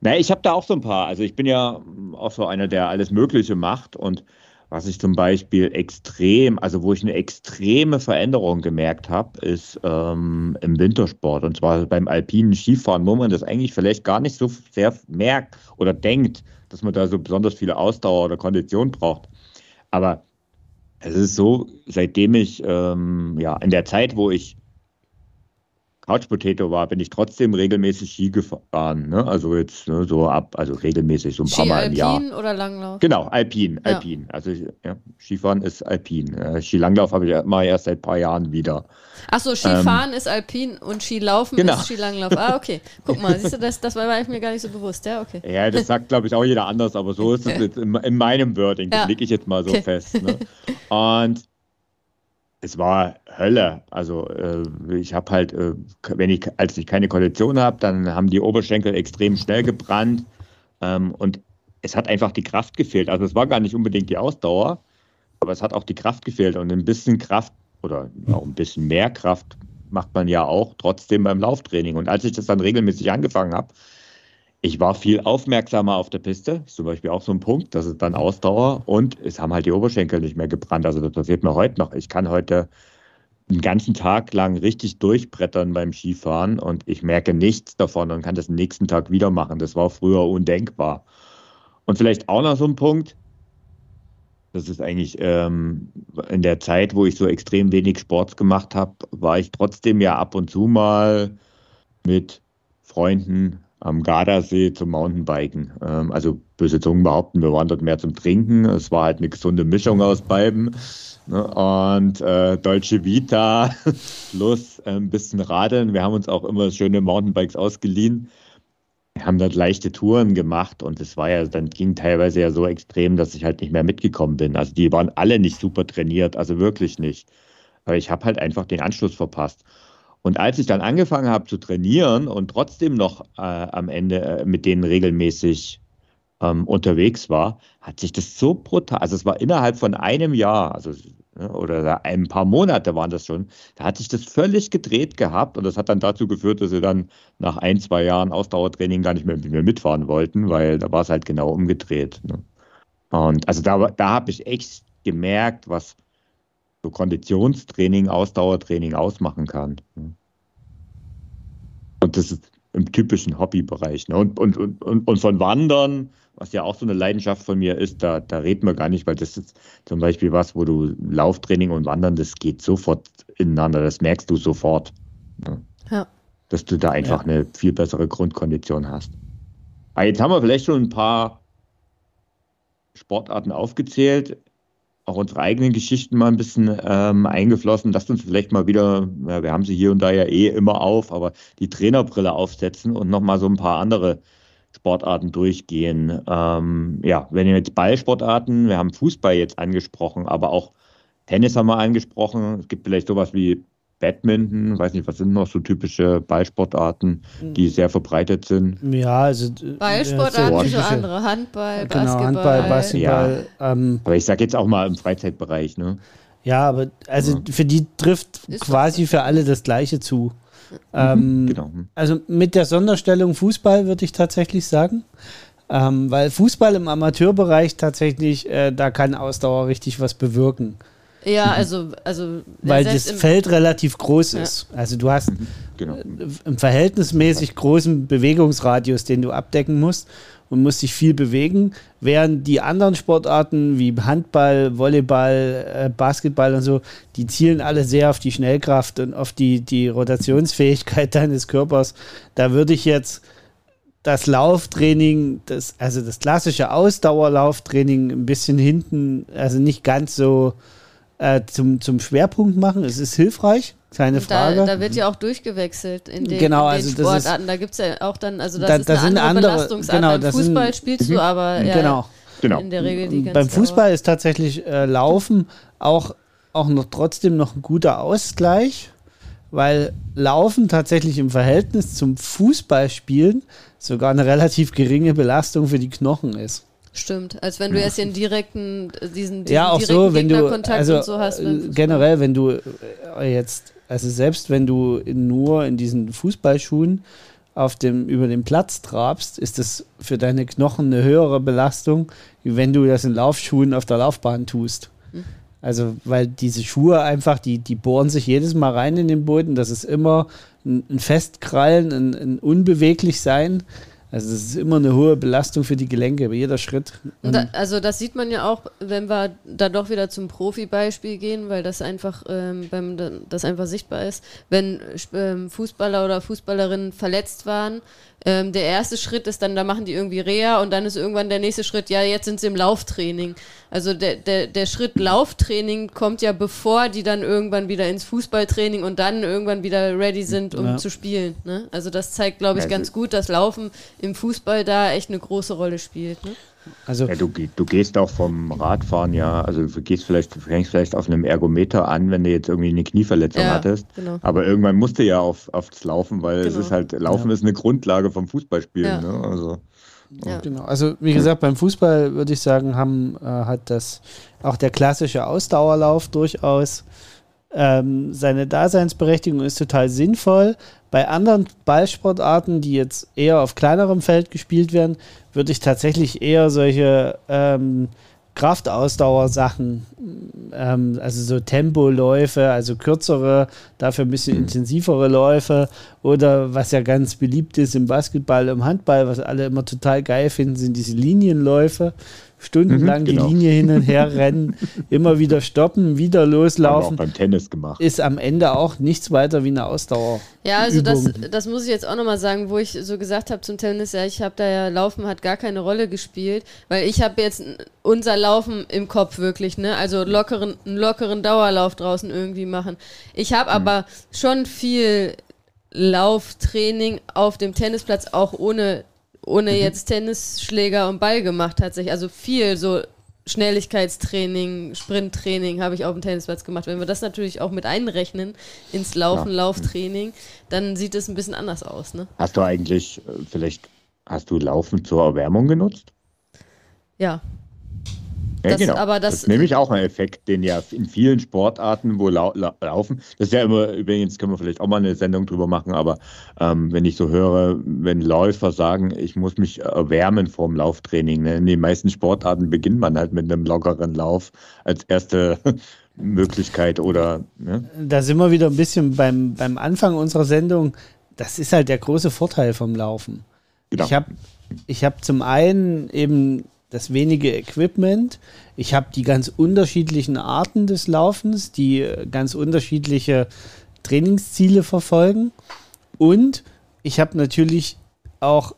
Naja, ich habe da auch so ein paar. Also ich bin ja auch so einer, der alles Mögliche macht und was ich zum Beispiel extrem, also wo ich eine extreme Veränderung gemerkt habe, ist ähm, im Wintersport und zwar beim alpinen Skifahren, wo man das eigentlich vielleicht gar nicht so sehr merkt oder denkt, dass man da so besonders viele Ausdauer oder Kondition braucht. Aber es ist so, seitdem ich ähm, ja in der Zeit, wo ich Couch Potato war, bin ich trotzdem regelmäßig Ski gefahren. Ne? Also jetzt ne, so ab, also regelmäßig, so ein Ski paar Mal im Jahr. Alpin oder Langlauf? Genau, Alpin, Alpin. Ja. Also ja, Skifahren ist Alpin. Äh, Skilanglauf habe ich mal erst seit ein paar Jahren wieder. Achso, Skifahren ähm, ist Alpin und Skilaufen genau. ist Skilanglauf. Ah, okay. Guck mal, siehst du, das, das war mir gar nicht so bewusst. Ja, okay. Ja, das sagt, glaube ich, auch jeder anders, aber so ist es jetzt in, in meinem Wording. Das ja. lege ich jetzt mal so okay. fest. Ne? Und es war Hölle. Also äh, ich habe halt, äh, wenn ich, als ich keine Kondition habe, dann haben die Oberschenkel extrem schnell gebrannt ähm, und es hat einfach die Kraft gefehlt. Also es war gar nicht unbedingt die Ausdauer, aber es hat auch die Kraft gefehlt und ein bisschen Kraft oder auch ein bisschen mehr Kraft macht man ja auch trotzdem beim Lauftraining. Und als ich das dann regelmäßig angefangen habe, ich war viel aufmerksamer auf der Piste, ist zum Beispiel auch so ein Punkt, das ist dann Ausdauer und es haben halt die Oberschenkel nicht mehr gebrannt. Also das passiert mir heute noch. Ich kann heute einen ganzen Tag lang richtig durchbrettern beim Skifahren und ich merke nichts davon und kann das nächsten Tag wieder machen. Das war früher undenkbar. Und vielleicht auch noch so ein Punkt, das ist eigentlich ähm, in der Zeit, wo ich so extrem wenig Sport gemacht habe, war ich trotzdem ja ab und zu mal mit Freunden am Gardasee zum Mountainbiken. Ähm, also böse Zungen behaupten, wir waren dort mehr zum Trinken. Es war halt eine gesunde Mischung aus beiden. Ne? Und äh, Deutsche Vita plus äh, ein bisschen Radeln. Wir haben uns auch immer schöne Mountainbikes ausgeliehen. Wir haben dort leichte Touren gemacht und es war ja, dann ging teilweise ja so extrem, dass ich halt nicht mehr mitgekommen bin. Also die waren alle nicht super trainiert, also wirklich nicht. Aber ich habe halt einfach den Anschluss verpasst. Und als ich dann angefangen habe zu trainieren und trotzdem noch äh, am Ende äh, mit denen regelmäßig ähm, unterwegs war, hat sich das so brutal, also es war innerhalb von einem Jahr, also ne, oder ein paar Monate waren das schon, da hat sich das völlig gedreht gehabt und das hat dann dazu geführt, dass sie dann nach ein, zwei Jahren Ausdauertraining gar nicht mehr mit mir mitfahren wollten, weil da war es halt genau umgedreht. Ne? Und also da, da habe ich echt gemerkt, was so Konditionstraining, Ausdauertraining ausmachen kann. Und das ist im typischen Hobbybereich. Ne? Und, und, und, und von Wandern, was ja auch so eine Leidenschaft von mir ist, da, da reden wir gar nicht, weil das ist zum Beispiel was, wo du Lauftraining und Wandern, das geht sofort ineinander, das merkst du sofort. Ne? Ja. Dass du da einfach ja. eine viel bessere Grundkondition hast. Aber jetzt haben wir vielleicht schon ein paar Sportarten aufgezählt auch unsere eigenen Geschichten mal ein bisschen ähm, eingeflossen. Lasst uns vielleicht mal wieder, ja, wir haben sie hier und da ja eh immer auf, aber die Trainerbrille aufsetzen und nochmal so ein paar andere Sportarten durchgehen. Ähm, ja, wenn ihr jetzt Ballsportarten, wir haben Fußball jetzt angesprochen, aber auch Tennis haben wir angesprochen. Es gibt vielleicht sowas wie Badminton, weiß nicht, was sind noch so typische Ballsportarten, die sehr verbreitet sind? Ja, also Ballsportarten, so andere, Handball, genau, Basketball. Handball, Basketball. Ja. Ähm, aber ich sage jetzt auch mal im Freizeitbereich, ne? Ja, aber also ja. für die trifft Ist quasi für alle das Gleiche zu. Mhm. Ähm, genau. Also mit der Sonderstellung Fußball würde ich tatsächlich sagen. Ähm, weil Fußball im Amateurbereich tatsächlich, äh, da kann Ausdauer richtig was bewirken. Ja, also. also Weil das Feld relativ groß ist. Ja. Also du hast mhm, genau. einen verhältnismäßig großen Bewegungsradius, den du abdecken musst und musst dich viel bewegen, während die anderen Sportarten wie Handball, Volleyball, äh, Basketball und so, die zielen alle sehr auf die Schnellkraft und auf die, die Rotationsfähigkeit deines Körpers. Da würde ich jetzt das Lauftraining, das, also das klassische Ausdauerlauftraining ein bisschen hinten, also nicht ganz so äh, zum, zum Schwerpunkt machen. Es ist hilfreich, keine Frage. Da, da, wird ja auch durchgewechselt in den, genau, in den also Sportarten. da gibt es ja auch dann, also das da, ist eine andere, andere Belastungsart. Genau, Beim Fußball sind, spielst du mhm. aber ja, genau. genau. in der Regel die ganze Beim Fußball ist tatsächlich äh, Laufen auch, auch noch trotzdem noch ein guter Ausgleich, weil Laufen tatsächlich im Verhältnis zum Fußballspielen sogar eine relativ geringe Belastung für die Knochen ist. Stimmt, als wenn du erst den direkten, äh, diesen, diesen ja, auch direkten so, wenn du, also, so hast. Äh, generell, wenn du äh, jetzt, also selbst wenn du nur in diesen Fußballschuhen auf dem, über den Platz trabst, ist das für deine Knochen eine höhere Belastung, wie wenn du das in Laufschuhen auf der Laufbahn tust. Hm. Also, weil diese Schuhe einfach, die, die bohren sich jedes Mal rein in den Boden. Das ist immer ein, ein Festkrallen, ein, ein Unbeweglich-Sein. Also es ist immer eine hohe Belastung für die Gelenke, bei jeder Schritt. Da, also das sieht man ja auch, wenn wir da doch wieder zum Profi-Beispiel gehen, weil das einfach, ähm, beim, das einfach sichtbar ist. Wenn ähm, Fußballer oder Fußballerinnen verletzt waren, ähm, der erste Schritt ist dann, da machen die irgendwie Reha und dann ist irgendwann der nächste Schritt, ja, jetzt sind sie im Lauftraining. Also der, der, der Schritt Lauftraining kommt ja bevor die dann irgendwann wieder ins Fußballtraining und dann irgendwann wieder ready sind, um ja. zu spielen. Ne? Also das zeigt, glaube ich, ganz gut, dass Laufen im Fußball da echt eine große Rolle spielt. Ne? Also ja, du, du gehst auch vom Radfahren, ja, also du gehst vielleicht, du fängst vielleicht auf einem Ergometer an, wenn du jetzt irgendwie eine Knieverletzung ja, hattest. Genau. Aber irgendwann musst du ja auf, aufs Laufen, weil genau. es ist halt, Laufen ja. ist eine Grundlage vom Fußballspielen. Ja. Ne? Also, ja. Genau. Also wie gesagt, beim Fußball würde ich sagen, haben, äh, hat das auch der klassische Ausdauerlauf durchaus ähm, seine Daseinsberechtigung ist total sinnvoll. Bei anderen Ballsportarten, die jetzt eher auf kleinerem Feld gespielt werden, würde ich tatsächlich eher solche ähm, Kraftausdauer-Sachen, ähm, also so Tempoläufe, also kürzere, dafür ein bisschen mhm. intensivere Läufe oder was ja ganz beliebt ist im Basketball, im Handball, was alle immer total geil finden, sind diese Linienläufe stundenlang mhm, genau. die Linie hin und her rennen, immer wieder stoppen, wieder loslaufen. Haben wir auch beim Tennis gemacht. Ist am Ende auch nichts weiter wie eine Ausdauer. Ja, also das, das muss ich jetzt auch nochmal sagen, wo ich so gesagt habe zum Tennis, ja, ich habe da ja Laufen hat gar keine Rolle gespielt, weil ich habe jetzt unser Laufen im Kopf wirklich, ne? Also lockeren, einen lockeren Dauerlauf draußen irgendwie machen. Ich habe mhm. aber schon viel Lauftraining auf dem Tennisplatz auch ohne ohne mhm. jetzt Tennisschläger und Ball gemacht tatsächlich. Also viel so Schnelligkeitstraining, Sprinttraining habe ich auf dem Tennisplatz gemacht. Wenn wir das natürlich auch mit einrechnen ins Laufen, ja. Lauftraining, dann sieht es ein bisschen anders aus. Ne? Hast du eigentlich, äh, vielleicht, hast du Laufen zur Erwärmung genutzt? Ja, ja, das, genau. Aber das, das ist nämlich auch ein Effekt, den ja in vielen Sportarten, wo lau lau laufen, das ist ja immer, übrigens können wir vielleicht auch mal eine Sendung drüber machen, aber ähm, wenn ich so höre, wenn Läufer sagen, ich muss mich erwärmen vorm Lauftraining, ne? in den meisten Sportarten beginnt man halt mit einem lockeren Lauf als erste Möglichkeit oder. Ne? Da sind wir wieder ein bisschen beim, beim Anfang unserer Sendung. Das ist halt der große Vorteil vom Laufen. Genau. Ich habe ich hab zum einen eben das wenige Equipment. Ich habe die ganz unterschiedlichen Arten des Laufens, die äh, ganz unterschiedliche Trainingsziele verfolgen. Und ich habe natürlich auch,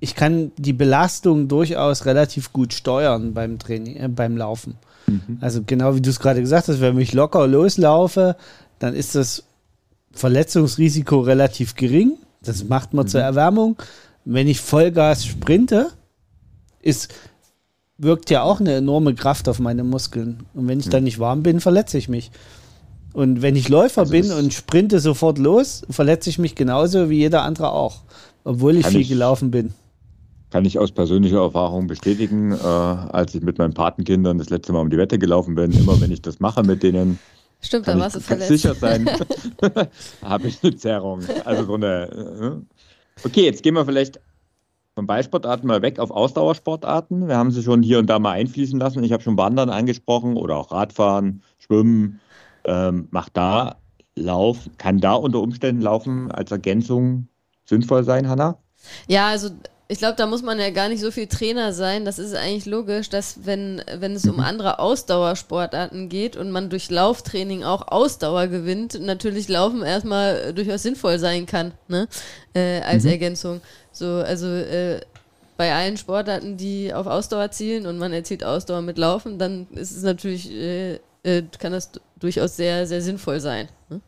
ich kann die Belastung durchaus relativ gut steuern beim Training, äh, beim Laufen. Mhm. Also genau wie du es gerade gesagt hast, wenn ich locker loslaufe, dann ist das Verletzungsrisiko relativ gering. Das macht man mhm. zur Erwärmung. Wenn ich Vollgas sprinte, ist wirkt ja auch eine enorme Kraft auf meine Muskeln. Und wenn ich dann nicht warm bin, verletze ich mich. Und wenn ich Läufer also bin und sprinte sofort los, verletze ich mich genauso wie jeder andere auch, obwohl ich viel ich, gelaufen bin. Kann ich aus persönlicher Erfahrung bestätigen, äh, als ich mit meinen Patenkindern das letzte Mal um die Wette gelaufen bin, immer wenn ich das mache mit denen, Stimmt, da warst du verletzt. sicher sein, habe ich eine Zerrung. Also so eine. Äh. Okay, jetzt gehen wir vielleicht von Ballsportarten mal weg auf Ausdauersportarten. Wir haben sie schon hier und da mal einfließen lassen. Ich habe schon Wandern angesprochen oder auch Radfahren, Schwimmen. Ähm, macht da Lauf, kann da unter Umständen Laufen als Ergänzung sinnvoll sein, Hanna? Ja, also ich glaube, da muss man ja gar nicht so viel Trainer sein. Das ist eigentlich logisch, dass wenn, wenn es um mhm. andere Ausdauersportarten geht und man durch Lauftraining auch Ausdauer gewinnt, natürlich Laufen erstmal durchaus sinnvoll sein kann, ne? Äh, als mhm. Ergänzung. So, also äh, bei allen Sportarten, die auf Ausdauer zielen und man erzielt Ausdauer mit Laufen, dann ist es natürlich, äh, äh, kann das durchaus sehr, sehr sinnvoll sein. Ne?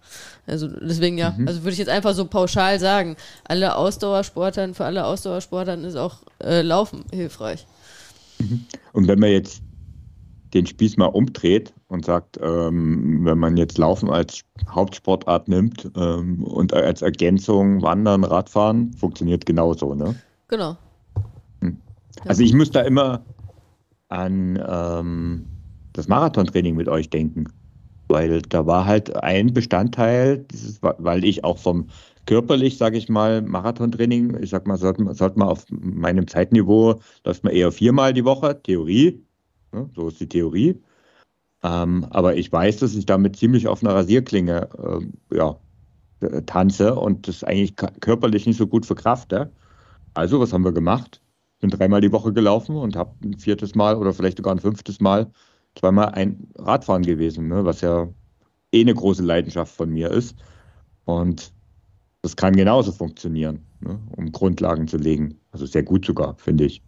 Also deswegen ja, mhm. also würde ich jetzt einfach so pauschal sagen, alle Ausdauersportern, für alle Ausdauersportern ist auch äh, Laufen hilfreich. Mhm. Und wenn man jetzt den Spieß mal umdreht und sagt, ähm, wenn man jetzt Laufen als Hauptsportart nimmt ähm, und als Ergänzung Wandern, Radfahren, funktioniert genauso, ne? Genau. Hm. Also ich muss da immer an ähm, das Marathontraining mit euch denken, weil da war halt ein Bestandteil, dieses, weil ich auch vom körperlich, sage ich mal, Marathontraining, ich sag mal, sollte, sollte man auf meinem Zeitniveau, läuft man eher viermal die Woche, Theorie, Ne? So ist die Theorie. Ähm, aber ich weiß, dass ich damit ziemlich auf einer Rasierklinge äh, ja, äh, tanze und das eigentlich körperlich nicht so gut verkrafte. Also, was haben wir gemacht? Bin dreimal die Woche gelaufen und habe ein viertes Mal oder vielleicht sogar ein fünftes Mal zweimal ein Radfahren gewesen, ne? was ja eh eine große Leidenschaft von mir ist. Und das kann genauso funktionieren, ne? um Grundlagen zu legen. Also sehr gut sogar, finde ich.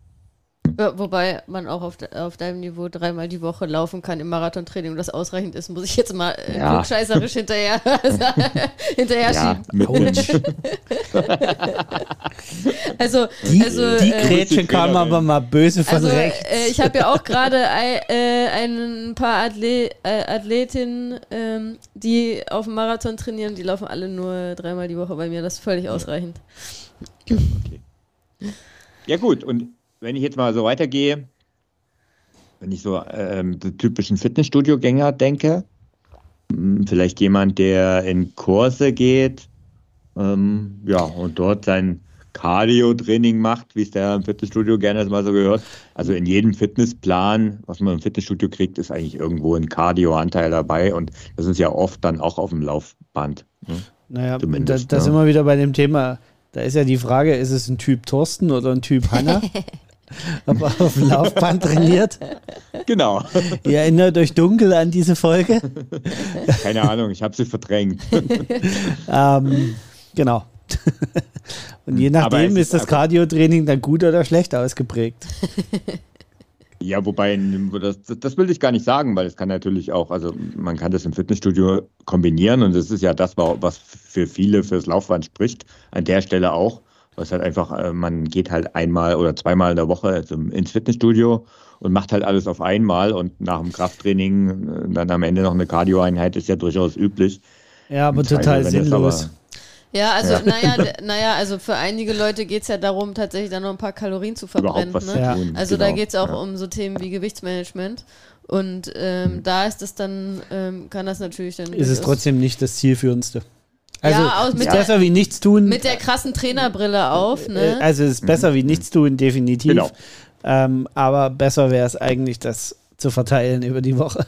Ja, wobei man auch auf, de, auf deinem Niveau dreimal die Woche laufen kann im Marathontraining und das ausreichend ist, muss ich jetzt mal äh, ja. klugscheißerisch hinterher, hinterher ja, schieben. also, die, also, die äh, Grätschen kamen aber mal böse von also, rechts. Äh, ich habe ja auch gerade ein, äh, ein, paar Athlet, äh, Athletinnen, ähm, die auf dem Marathon trainieren, die laufen alle nur dreimal die Woche bei mir. Das ist völlig ausreichend. Okay. Ja gut, und wenn ich jetzt mal so weitergehe, wenn ich so ähm, die typischen Fitnessstudio-Gänger denke, hm, vielleicht jemand, der in Kurse geht, ähm, ja, und dort sein Cardio-Training macht, wie es der im Fitnessstudio gerne mal so gehört. Also in jedem Fitnessplan, was man im Fitnessstudio kriegt, ist eigentlich irgendwo ein Cardio-Anteil dabei und das ist ja oft dann auch auf dem Laufband. Ne? Naja, da, da ne? sind wir wieder bei dem Thema. Da ist ja die Frage, ist es ein Typ Thorsten oder ein Typ Hanna? er auf dem Laufband trainiert. Genau. Ihr erinnert euch dunkel an diese Folge. Keine Ahnung, ich habe sie verdrängt. ähm, genau. Und je nachdem ist, ist das Cardio-Training dann gut oder schlecht ausgeprägt. Ja, wobei, das, das will ich gar nicht sagen, weil es kann natürlich auch, also man kann das im Fitnessstudio kombinieren und das ist ja das, was für viele fürs Laufband spricht, an der Stelle auch. Was halt einfach, äh, man geht halt einmal oder zweimal in der Woche ins Fitnessstudio und macht halt alles auf einmal und nach dem Krafttraining äh, dann am Ende noch eine Cardio-Einheit ist ja durchaus üblich. Ja, aber total sinnlos. Ja, also ja. naja, naja, also für einige Leute geht es ja darum, tatsächlich dann noch ein paar Kalorien zu verbrennen. Ne? Ja. Also genau. da geht es auch ja. um so Themen wie Gewichtsmanagement. Und ähm, mhm. da ist es dann, ähm, kann das natürlich dann. Ist es trotzdem nicht das zielführendste. Also ja, aus, ist besser wie nichts tun. Mit der krassen Trainerbrille auf, ne? Äh, also es ist besser mhm. wie nichts tun, definitiv. Genau. Ähm, aber besser wäre es eigentlich, das zu verteilen über die Woche.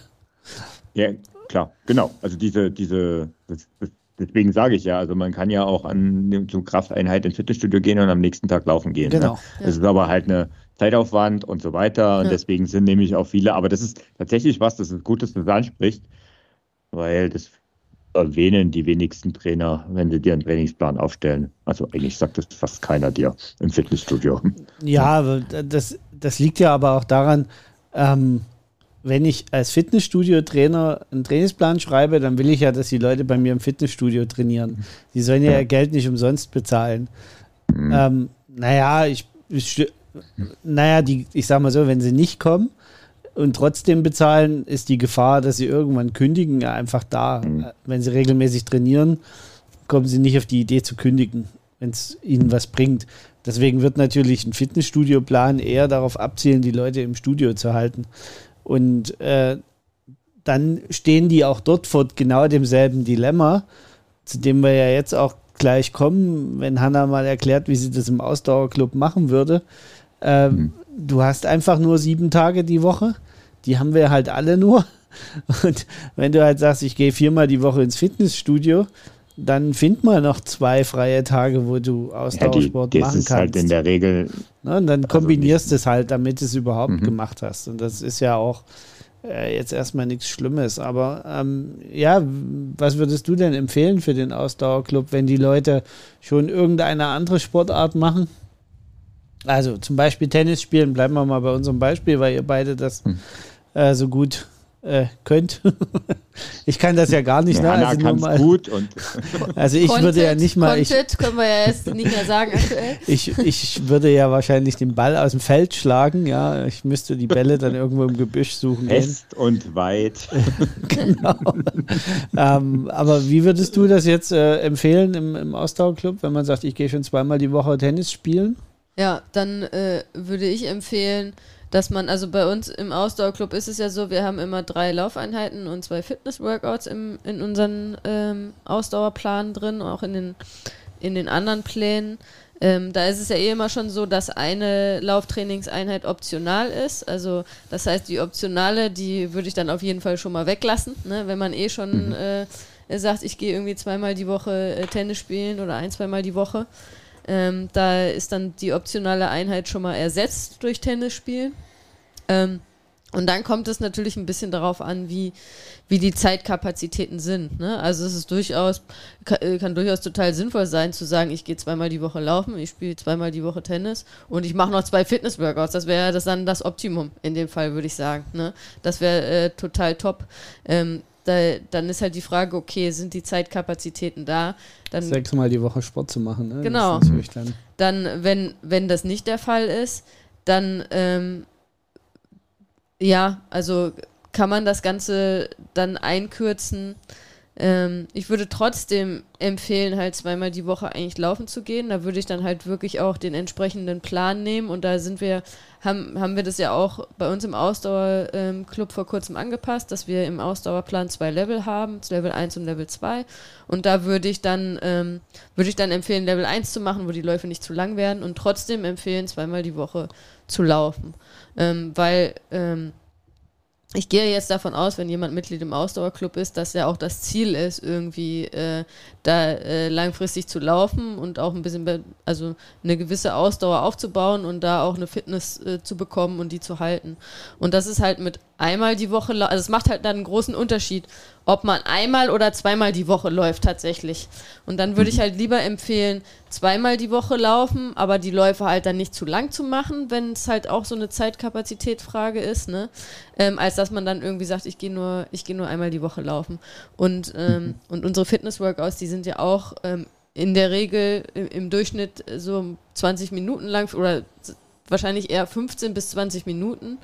Ja, klar, genau. Also diese, diese, das, das Deswegen sage ich ja, also man kann ja auch an zur Krafteinheit ins Fitnessstudio gehen und am nächsten Tag laufen gehen. Ne? Genau. Ne? Das ja. ist aber halt eine Zeitaufwand und so weiter. Und ja. deswegen sind nämlich auch viele, aber das ist tatsächlich was, das ist gut, dass du das ansprichst, weil das erwähnen die wenigsten Trainer, wenn sie dir einen Trainingsplan aufstellen. Also eigentlich sagt das fast keiner dir im Fitnessstudio. Ja, das, das liegt ja aber auch daran, ähm, wenn ich als Fitnessstudio-Trainer einen Trainingsplan schreibe, dann will ich ja, dass die Leute bei mir im Fitnessstudio trainieren. Die sollen ja, ja. Geld nicht umsonst bezahlen. Mhm. Ähm, naja, ich, ich, naja, die, ich sag mal so, wenn sie nicht kommen und trotzdem bezahlen, ist die Gefahr, dass sie irgendwann kündigen, einfach da. Mhm. Wenn sie regelmäßig trainieren, kommen sie nicht auf die Idee zu kündigen, wenn es ihnen was bringt. Deswegen wird natürlich ein Fitnessstudio-Plan eher darauf abzielen, die Leute im Studio zu halten. Und äh, dann stehen die auch dort vor genau demselben Dilemma, zu dem wir ja jetzt auch gleich kommen, wenn Hanna mal erklärt, wie sie das im Ausdauerclub machen würde. Ähm, mhm. Du hast einfach nur sieben Tage die Woche. Die haben wir halt alle nur. Und wenn du halt sagst, ich gehe viermal die Woche ins Fitnessstudio, dann find mal noch zwei freie Tage, wo du Ausdauersport ja, die, machen kannst. Das ist halt in der Regel. Ne, und dann also kombinierst du es halt, damit du es überhaupt mhm. gemacht hast. Und das ist ja auch äh, jetzt erstmal nichts Schlimmes. Aber ähm, ja, was würdest du denn empfehlen für den Ausdauerclub, wenn die Leute schon irgendeine andere Sportart machen? Also zum Beispiel Tennis spielen, bleiben wir mal bei unserem Beispiel, weil ihr beide das mhm. äh, so gut äh, könnt. ich kann das ja gar nicht. Ne? Also gut. Und also ich Content, würde ja nicht mal. Ich, können wir ja jetzt nicht mehr sagen aktuell. ich, ich würde ja wahrscheinlich den Ball aus dem Feld schlagen. Ja, ich müsste die Bälle dann irgendwo im Gebüsch suchen. Fest gehen. und weit. genau. ähm, aber wie würdest du das jetzt äh, empfehlen im, im Ausdauerclub, wenn man sagt, ich gehe schon zweimal die Woche Tennis spielen? Ja, dann äh, würde ich empfehlen, dass man, also bei uns im Ausdauerclub ist es ja so, wir haben immer drei Laufeinheiten und zwei Fitness-Workouts in unseren ähm, Ausdauerplan drin, auch in den, in den anderen Plänen. Ähm, da ist es ja eh immer schon so, dass eine Lauftrainingseinheit optional ist. Also das heißt, die optionale, die würde ich dann auf jeden Fall schon mal weglassen, ne? wenn man eh schon mhm. äh, sagt, ich gehe irgendwie zweimal die Woche äh, Tennis spielen oder ein, zweimal die Woche. Ähm, da ist dann die optionale Einheit schon mal ersetzt durch Tennisspielen. Ähm, und dann kommt es natürlich ein bisschen darauf an, wie, wie die Zeitkapazitäten sind. Ne? Also es ist durchaus, kann, äh, kann, durchaus total sinnvoll sein, zu sagen, ich gehe zweimal die Woche laufen, ich spiele zweimal die Woche Tennis und ich mache noch zwei Fitness-Workouts. Das wäre das dann das Optimum in dem Fall, würde ich sagen. Ne? Das wäre äh, total top. Ähm, da, dann ist halt die Frage, okay, sind die Zeitkapazitäten da? Dann, Sechsmal die Woche Sport zu machen, ne? Genau. Dann, dann, wenn, wenn das nicht der Fall ist, dann ähm, ja, also kann man das Ganze dann einkürzen ähm, ich würde trotzdem empfehlen, halt zweimal die Woche eigentlich laufen zu gehen. Da würde ich dann halt wirklich auch den entsprechenden Plan nehmen. Und da sind wir, haben, haben wir das ja auch bei uns im Ausdauerclub ähm, vor kurzem angepasst, dass wir im Ausdauerplan zwei Level haben, Level 1 und Level 2. Und da würde ich dann, ähm, würde ich dann empfehlen, Level 1 zu machen, wo die Läufe nicht zu lang werden und trotzdem empfehlen, zweimal die Woche zu laufen. Ähm, weil ähm, ich gehe jetzt davon aus, wenn jemand Mitglied im Ausdauerclub ist, dass ja auch das Ziel ist, irgendwie äh, da äh, langfristig zu laufen und auch ein bisschen, also eine gewisse Ausdauer aufzubauen und da auch eine Fitness äh, zu bekommen und die zu halten. Und das ist halt mit einmal die Woche, also es macht halt dann einen großen Unterschied, ob man einmal oder zweimal die Woche läuft tatsächlich. Und dann würde ich mhm. halt lieber empfehlen, zweimal die Woche laufen, aber die Läufe halt dann nicht zu lang zu machen, wenn es halt auch so eine Zeitkapazitätfrage ist, ne? Ähm, als dass man dann irgendwie sagt, ich gehe nur, ich gehe nur einmal die Woche laufen. Und, ähm, mhm. und unsere Fitness-Workouts, die sind ja auch ähm, in der Regel im, im Durchschnitt so 20 Minuten lang oder wahrscheinlich eher 15 bis 20 Minuten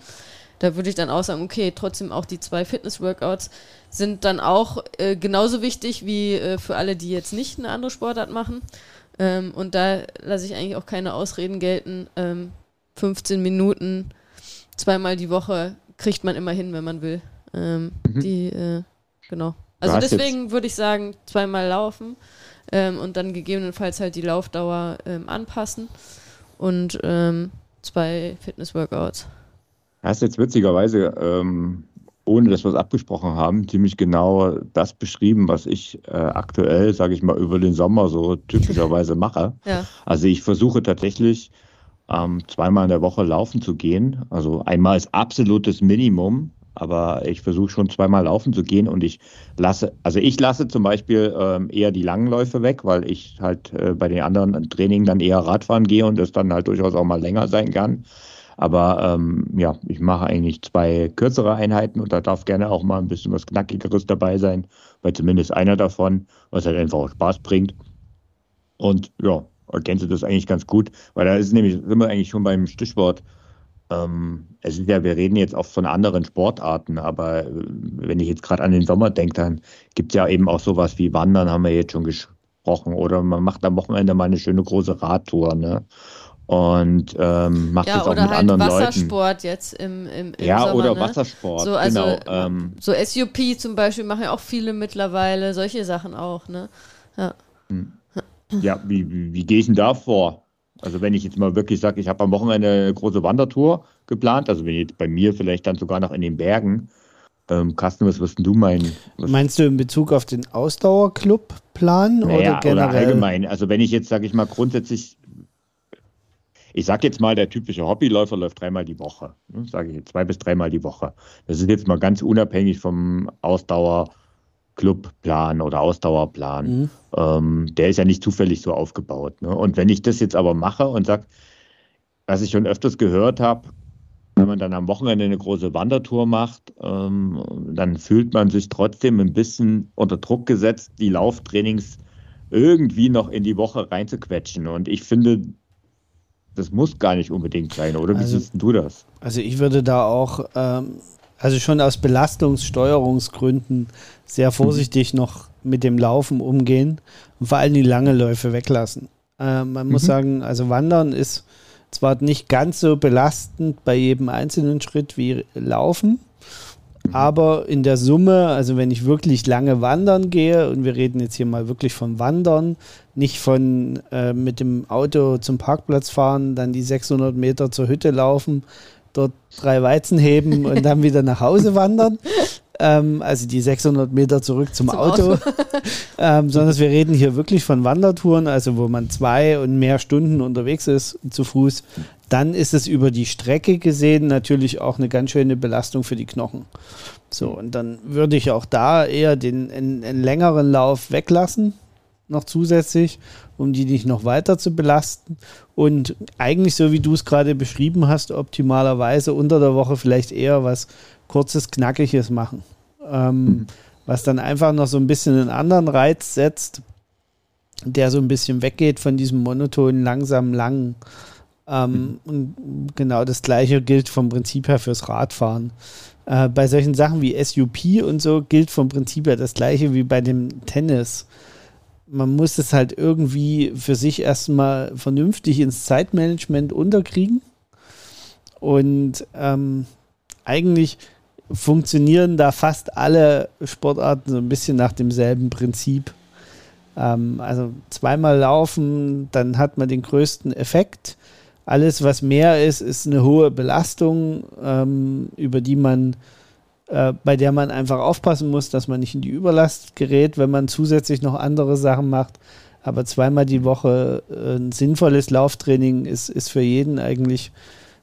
da würde ich dann auch sagen, okay, trotzdem auch die zwei Fitness-Workouts sind dann auch äh, genauso wichtig wie äh, für alle, die jetzt nicht eine andere Sportart machen. Ähm, und da lasse ich eigentlich auch keine Ausreden gelten. Ähm, 15 Minuten, zweimal die Woche kriegt man immer hin, wenn man will. Ähm, mhm. Die, äh, genau. Also deswegen würde ich sagen, zweimal laufen ähm, und dann gegebenenfalls halt die Laufdauer ähm, anpassen und ähm, zwei Fitness-Workouts. Hast jetzt witzigerweise, ähm, ohne dass wir es abgesprochen haben, ziemlich genau das beschrieben, was ich äh, aktuell, sage ich mal, über den Sommer so typischerweise mache. Ja. Also ich versuche tatsächlich ähm, zweimal in der Woche laufen zu gehen. Also einmal ist absolutes Minimum, aber ich versuche schon zweimal laufen zu gehen und ich lasse, also ich lasse zum Beispiel ähm, eher die langen Läufe weg, weil ich halt äh, bei den anderen Trainings dann eher Radfahren gehe und es dann halt durchaus auch mal länger sein kann. Aber ähm, ja, ich mache eigentlich zwei kürzere Einheiten und da darf gerne auch mal ein bisschen was Knackigeres dabei sein, weil zumindest einer davon, was halt einfach auch Spaß bringt. Und ja, ergänze das eigentlich ganz gut, weil da ist nämlich, sind wir eigentlich schon beim Stichwort. Ähm, es ist ja, wir reden jetzt auch von anderen Sportarten, aber äh, wenn ich jetzt gerade an den Sommer denke, dann gibt es ja eben auch sowas wie Wandern, haben wir jetzt schon gesprochen, oder man macht am Wochenende mal eine schöne große Radtour, ne? Und ähm, macht ja, das auch mit halt anderen Leuten. oder Wassersport jetzt im, im, im Ja, Sommer, oder ne? Wassersport, so, also, genau. Ähm, so SUP zum Beispiel machen ja auch viele mittlerweile, solche Sachen auch, ne? Ja, hm. ja wie, wie, wie gehe ich denn da vor? Also wenn ich jetzt mal wirklich sage, ich habe am Wochenende eine große Wandertour geplant, also wenn jetzt bei mir vielleicht dann sogar noch in den Bergen, ähm, Carsten, was wirst du meinen? Was Meinst du in Bezug auf den Ausdauerclub-Plan naja, oder generell? Oder allgemein. Also wenn ich jetzt, sage ich mal, grundsätzlich ich sage jetzt mal, der typische Hobbyläufer läuft dreimal die Woche. Ne, sage ich jetzt zwei bis dreimal die Woche. Das ist jetzt mal ganz unabhängig vom Ausdauerclubplan oder Ausdauerplan. Mhm. Ähm, der ist ja nicht zufällig so aufgebaut. Ne? Und wenn ich das jetzt aber mache und sage, was ich schon öfters gehört habe, wenn man dann am Wochenende eine große Wandertour macht, ähm, dann fühlt man sich trotzdem ein bisschen unter Druck gesetzt, die Lauftrainings irgendwie noch in die Woche reinzuquetschen. Und ich finde, das muss gar nicht unbedingt sein, oder? Wie also, siehst du das? Also ich würde da auch, ähm, also schon aus Belastungssteuerungsgründen sehr vorsichtig mhm. noch mit dem Laufen umgehen und vor allem die lange Läufe weglassen. Äh, man mhm. muss sagen, also Wandern ist zwar nicht ganz so belastend bei jedem einzelnen Schritt wie Laufen, Aber in der Summe, also wenn ich wirklich lange wandern gehe, und wir reden jetzt hier mal wirklich vom Wandern, nicht von äh, mit dem Auto zum Parkplatz fahren, dann die 600 Meter zur Hütte laufen, dort drei Weizen heben und dann wieder nach Hause wandern. Ähm, also die 600 Meter zurück zum, zum Auto, Auto. ähm, sondern wir reden hier wirklich von Wandertouren, also wo man zwei und mehr Stunden unterwegs ist zu Fuß dann ist es über die Strecke gesehen natürlich auch eine ganz schöne Belastung für die Knochen. So, und dann würde ich auch da eher den einen, einen längeren Lauf weglassen, noch zusätzlich, um die nicht noch weiter zu belasten. Und eigentlich, so wie du es gerade beschrieben hast, optimalerweise unter der Woche vielleicht eher was kurzes, knackiges machen. Ähm, mhm. Was dann einfach noch so ein bisschen einen anderen Reiz setzt, der so ein bisschen weggeht von diesem monotonen, langsamen, langen. Ähm, und genau das gleiche gilt vom Prinzip her fürs Radfahren. Äh, bei solchen Sachen wie SUP und so gilt vom Prinzip her das gleiche wie bei dem Tennis. Man muss es halt irgendwie für sich erstmal vernünftig ins Zeitmanagement unterkriegen. Und ähm, eigentlich funktionieren da fast alle Sportarten so ein bisschen nach demselben Prinzip. Ähm, also zweimal laufen, dann hat man den größten Effekt. Alles, was mehr ist, ist eine hohe Belastung, ähm, über die man äh, bei der man einfach aufpassen muss, dass man nicht in die Überlast gerät, wenn man zusätzlich noch andere Sachen macht. Aber zweimal die Woche äh, ein sinnvolles Lauftraining ist, ist für jeden eigentlich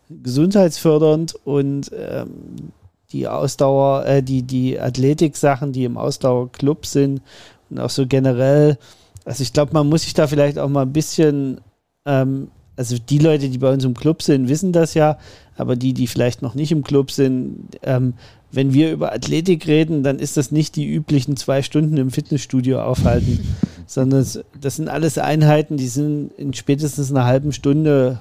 gesundheitsfördernd und ähm, die Ausdauer, äh, die, die Athletik-Sachen, die im Ausdauerclub sind und auch so generell, also ich glaube, man muss sich da vielleicht auch mal ein bisschen, ähm, also die Leute, die bei uns im Club sind, wissen das ja, aber die, die vielleicht noch nicht im Club sind, ähm, wenn wir über Athletik reden, dann ist das nicht die üblichen zwei Stunden im Fitnessstudio aufhalten, sondern das sind alles Einheiten, die sind in spätestens einer halben Stunde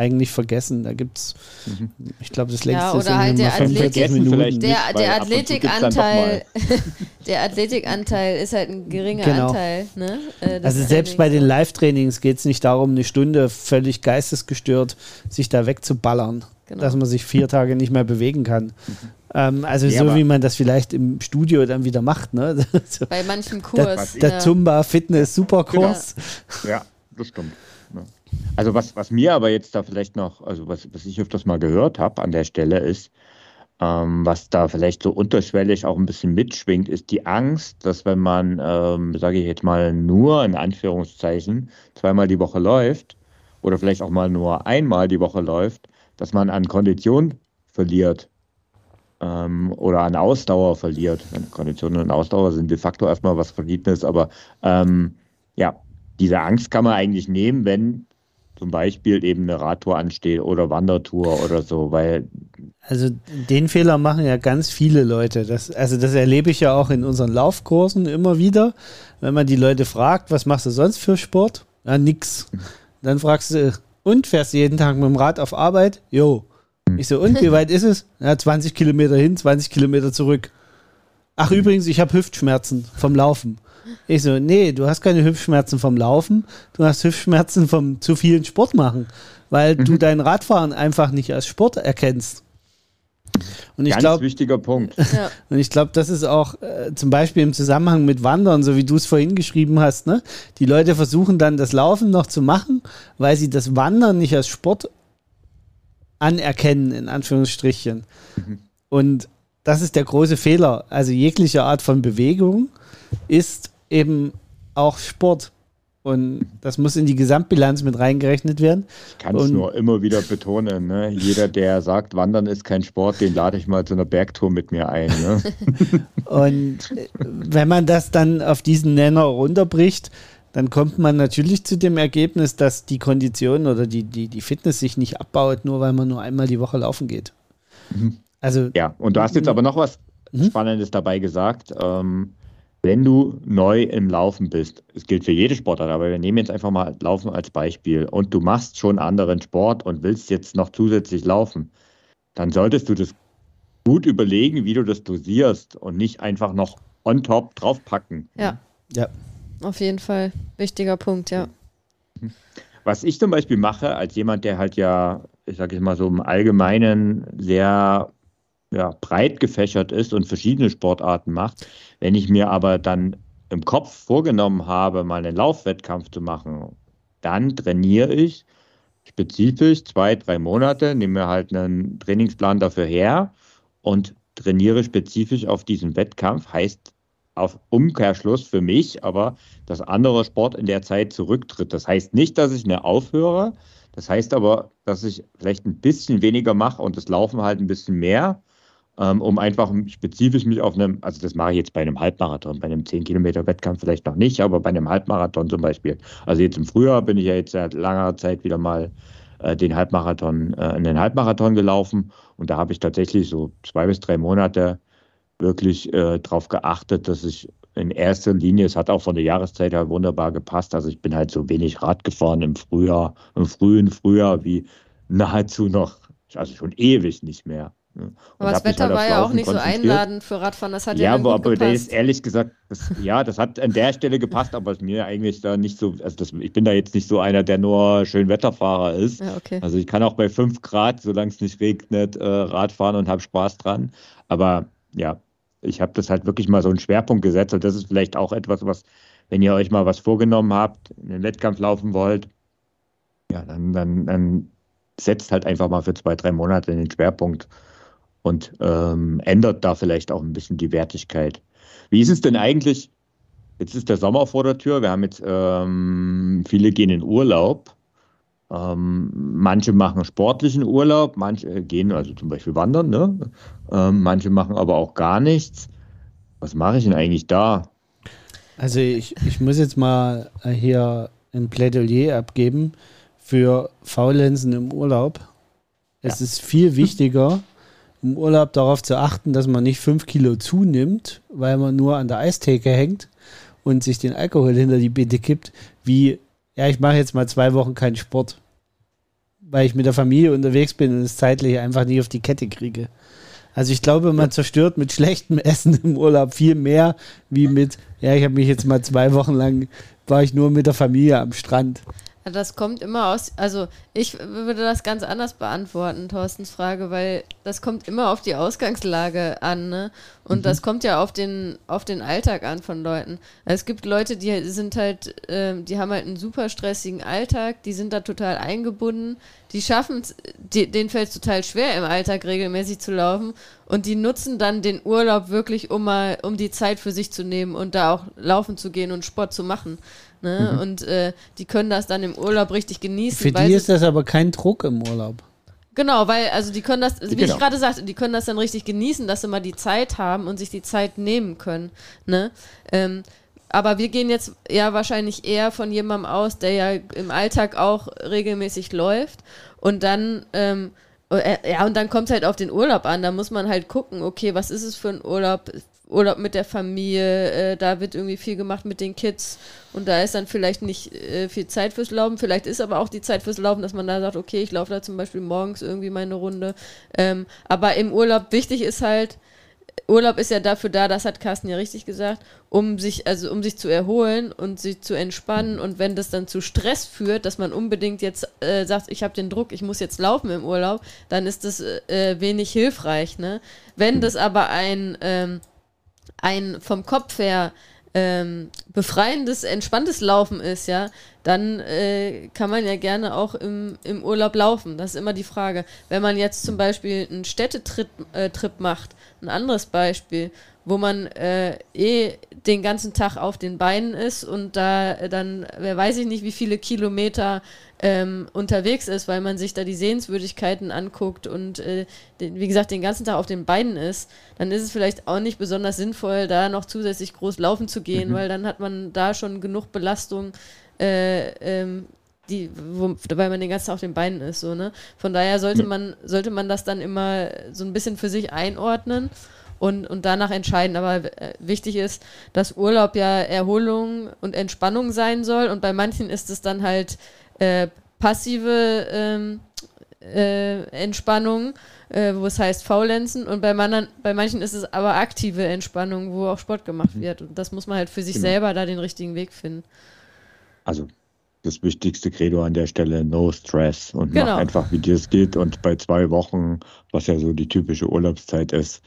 eigentlich vergessen. Da gibt es, mhm. ich glaube, das längste ja, oder halt der. Der, der Athletikanteil, der Athletikanteil ist halt ein geringer genau. Anteil. Ne? Äh, also selbst bei den Live-Trainings geht es nicht darum, eine Stunde völlig geistesgestört sich da wegzuballern, genau. dass man sich vier Tage nicht mehr bewegen kann. Mhm. Ähm, also ja, so wie man das vielleicht im Studio dann wieder macht. Ne? Bei manchen Kurs. Der, der ja. Zumba Fitness Superkurs. Genau. Ja, das stimmt. Also was, was mir aber jetzt da vielleicht noch, also was, was ich öfters mal gehört habe an der Stelle ist, ähm, was da vielleicht so unterschwellig auch ein bisschen mitschwingt, ist die Angst, dass wenn man, ähm, sage ich jetzt mal, nur in Anführungszeichen zweimal die Woche läuft oder vielleicht auch mal nur einmal die Woche läuft, dass man an Kondition verliert ähm, oder an Ausdauer verliert. Kondition und Ausdauer sind de facto erstmal was Verschiedenes, aber ähm, ja, diese Angst kann man eigentlich nehmen, wenn zum Beispiel eben eine Radtour ansteht oder Wandertour oder so, weil. Also den Fehler machen ja ganz viele Leute. Das, also das erlebe ich ja auch in unseren Laufkursen immer wieder. Wenn man die Leute fragt, was machst du sonst für Sport? Ja, nix. Dann fragst du, und fährst du jeden Tag mit dem Rad auf Arbeit? Jo. Ich so, und wie weit ist es? Ja, 20 Kilometer hin, 20 Kilometer zurück. Ach, übrigens, ich habe Hüftschmerzen vom Laufen. Ich so, nee, du hast keine Hüftschmerzen vom Laufen, du hast Hüftschmerzen vom zu vielen Sport machen, weil mhm. du dein Radfahren einfach nicht als Sport erkennst. Und ich glaube, wichtiger Punkt. Ja. Und ich glaube, das ist auch äh, zum Beispiel im Zusammenhang mit Wandern, so wie du es vorhin geschrieben hast. Ne? Die Leute versuchen dann das Laufen noch zu machen, weil sie das Wandern nicht als Sport anerkennen, in Anführungsstrichen. Mhm. Und das ist der große Fehler. Also jegliche Art von Bewegung ist eben auch Sport. Und das muss in die Gesamtbilanz mit reingerechnet werden. Ich kann es nur immer wieder betonen. Ne? Jeder, der sagt, Wandern ist kein Sport, den lade ich mal zu einer Bergtour mit mir ein. Ne? Und wenn man das dann auf diesen Nenner runterbricht, dann kommt man natürlich zu dem Ergebnis, dass die Kondition oder die, die, die Fitness sich nicht abbaut, nur weil man nur einmal die Woche laufen geht. Mhm. Also, ja, und du hast jetzt aber noch was mhm. Spannendes dabei gesagt. Ähm, wenn du neu im Laufen bist, es gilt für jede Sportart, aber wir nehmen jetzt einfach mal Laufen als Beispiel und du machst schon anderen Sport und willst jetzt noch zusätzlich laufen, dann solltest du das gut überlegen, wie du das dosierst und nicht einfach noch on top draufpacken. Ja. Ja. Auf jeden Fall. Wichtiger Punkt, ja. Was ich zum Beispiel mache, als jemand, der halt ja, ich sage jetzt mal so im Allgemeinen sehr ja, breit gefächert ist und verschiedene Sportarten macht. Wenn ich mir aber dann im Kopf vorgenommen habe, mal einen Laufwettkampf zu machen, dann trainiere ich spezifisch zwei, drei Monate, nehme mir halt einen Trainingsplan dafür her und trainiere spezifisch auf diesen Wettkampf. Heißt auf Umkehrschluss für mich, aber dass anderer Sport in der Zeit zurücktritt. Das heißt nicht, dass ich mehr aufhöre. Das heißt aber, dass ich vielleicht ein bisschen weniger mache und das Laufen halt ein bisschen mehr um einfach spezifisch mich auf einem, also das mache ich jetzt bei einem Halbmarathon, bei einem 10 Kilometer Wettkampf vielleicht noch nicht, aber bei einem Halbmarathon zum Beispiel. Also jetzt im Frühjahr bin ich ja jetzt seit langer Zeit wieder mal äh, den Halbmarathon, äh, in den Halbmarathon gelaufen und da habe ich tatsächlich so zwei bis drei Monate wirklich äh, darauf geachtet, dass ich in erster Linie, es hat auch von der Jahreszeit her wunderbar gepasst. Also ich bin halt so wenig Rad gefahren im Frühjahr, im frühen Frühjahr wie nahezu noch, also schon ewig nicht mehr. Ne? Aber das Wetter halt war ja auch nicht so einladend für Radfahren, das hat ja, ja aber, aber der ist ehrlich gesagt, das, ja, das hat an der Stelle gepasst, aber mir eigentlich da nicht so, also das, ich bin da jetzt nicht so einer, der nur schön Wetterfahrer ist. Ja, okay. Also ich kann auch bei 5 Grad, solange es nicht regnet, äh, Radfahren und habe Spaß dran. Aber ja, ich habe das halt wirklich mal so einen Schwerpunkt gesetzt und das ist vielleicht auch etwas, was, wenn ihr euch mal was vorgenommen habt, in den Wettkampf laufen wollt, ja, dann, dann, dann setzt halt einfach mal für zwei, drei Monate den Schwerpunkt und ähm, ändert da vielleicht auch ein bisschen die Wertigkeit. Wie ist es denn eigentlich? Jetzt ist der Sommer vor der Tür. Wir haben jetzt ähm, viele gehen in Urlaub. Ähm, manche machen sportlichen Urlaub, manche gehen also zum Beispiel wandern. Ne? Ähm, manche machen aber auch gar nichts. Was mache ich denn eigentlich da? Also ich, ich muss jetzt mal hier ein Plädoyer abgeben für Faulenzen im Urlaub. Es ja. ist viel wichtiger, im Urlaub darauf zu achten, dass man nicht fünf Kilo zunimmt, weil man nur an der Eistheke hängt und sich den Alkohol hinter die Bitte kippt, wie, ja, ich mache jetzt mal zwei Wochen keinen Sport, weil ich mit der Familie unterwegs bin und es zeitlich einfach nicht auf die Kette kriege. Also ich glaube, man zerstört mit schlechtem Essen im Urlaub viel mehr wie mit, ja, ich habe mich jetzt mal zwei Wochen lang, war ich nur mit der Familie am Strand. Das kommt immer aus, also ich würde das ganz anders beantworten, Thorstens Frage, weil das kommt immer auf die Ausgangslage an, ne? Und mhm. das kommt ja auf den, auf den Alltag an von Leuten. Es gibt Leute, die sind halt, äh, die haben halt einen super stressigen Alltag, die sind da total eingebunden, die schaffen es, denen fällt es total schwer, im Alltag regelmäßig zu laufen und die nutzen dann den Urlaub wirklich, um mal, um die Zeit für sich zu nehmen und da auch laufen zu gehen und Sport zu machen. Ne? Mhm. Und äh, die können das dann im Urlaub richtig genießen. Für die ist das aber kein Druck im Urlaub. Genau, weil, also die können das, wie genau. ich gerade sagte, die können das dann richtig genießen, dass sie mal die Zeit haben und sich die Zeit nehmen können. Ne? Ähm, aber wir gehen jetzt ja wahrscheinlich eher von jemandem aus, der ja im Alltag auch regelmäßig läuft und dann ähm, äh, ja, und dann kommt es halt auf den Urlaub an. Da muss man halt gucken, okay, was ist es für ein Urlaub? Urlaub mit der Familie, äh, da wird irgendwie viel gemacht mit den Kids und da ist dann vielleicht nicht äh, viel Zeit fürs Laufen. Vielleicht ist aber auch die Zeit fürs Laufen, dass man da sagt, okay, ich laufe da zum Beispiel morgens irgendwie meine Runde. Ähm, aber im Urlaub wichtig ist halt, Urlaub ist ja dafür da, das hat Carsten ja richtig gesagt, um sich, also um sich zu erholen und sich zu entspannen. Und wenn das dann zu Stress führt, dass man unbedingt jetzt äh, sagt, ich habe den Druck, ich muss jetzt laufen im Urlaub, dann ist das äh, wenig hilfreich. Ne? Wenn das aber ein ähm, ein vom Kopf her ähm, befreiendes, entspanntes Laufen ist, ja, dann äh, kann man ja gerne auch im, im Urlaub laufen. Das ist immer die Frage. Wenn man jetzt zum Beispiel einen Städtetrip äh, macht, ein anderes Beispiel, wo man äh, eh den ganzen Tag auf den Beinen ist und da äh, dann, wer weiß ich nicht, wie viele Kilometer ähm, unterwegs ist, weil man sich da die Sehenswürdigkeiten anguckt und äh, den, wie gesagt den ganzen Tag auf den Beinen ist, dann ist es vielleicht auch nicht besonders sinnvoll, da noch zusätzlich groß laufen zu gehen, mhm. weil dann hat man da schon genug Belastung. Äh, ähm, die, wo, weil man den ganzen Tag auf den Beinen ist, so, ne? Von daher sollte man, sollte man das dann immer so ein bisschen für sich einordnen und, und danach entscheiden. Aber äh, wichtig ist, dass Urlaub ja Erholung und Entspannung sein soll und bei manchen ist es dann halt äh, passive ähm, äh, Entspannung, äh, wo es heißt Faulenzen und bei, man, bei manchen ist es aber aktive Entspannung, wo auch Sport gemacht mhm. wird und das muss man halt für sich genau. selber da den richtigen Weg finden. Also das wichtigste Credo an der Stelle, no stress und genau. mach einfach, wie dir es geht und bei zwei Wochen, was ja so die typische Urlaubszeit ist,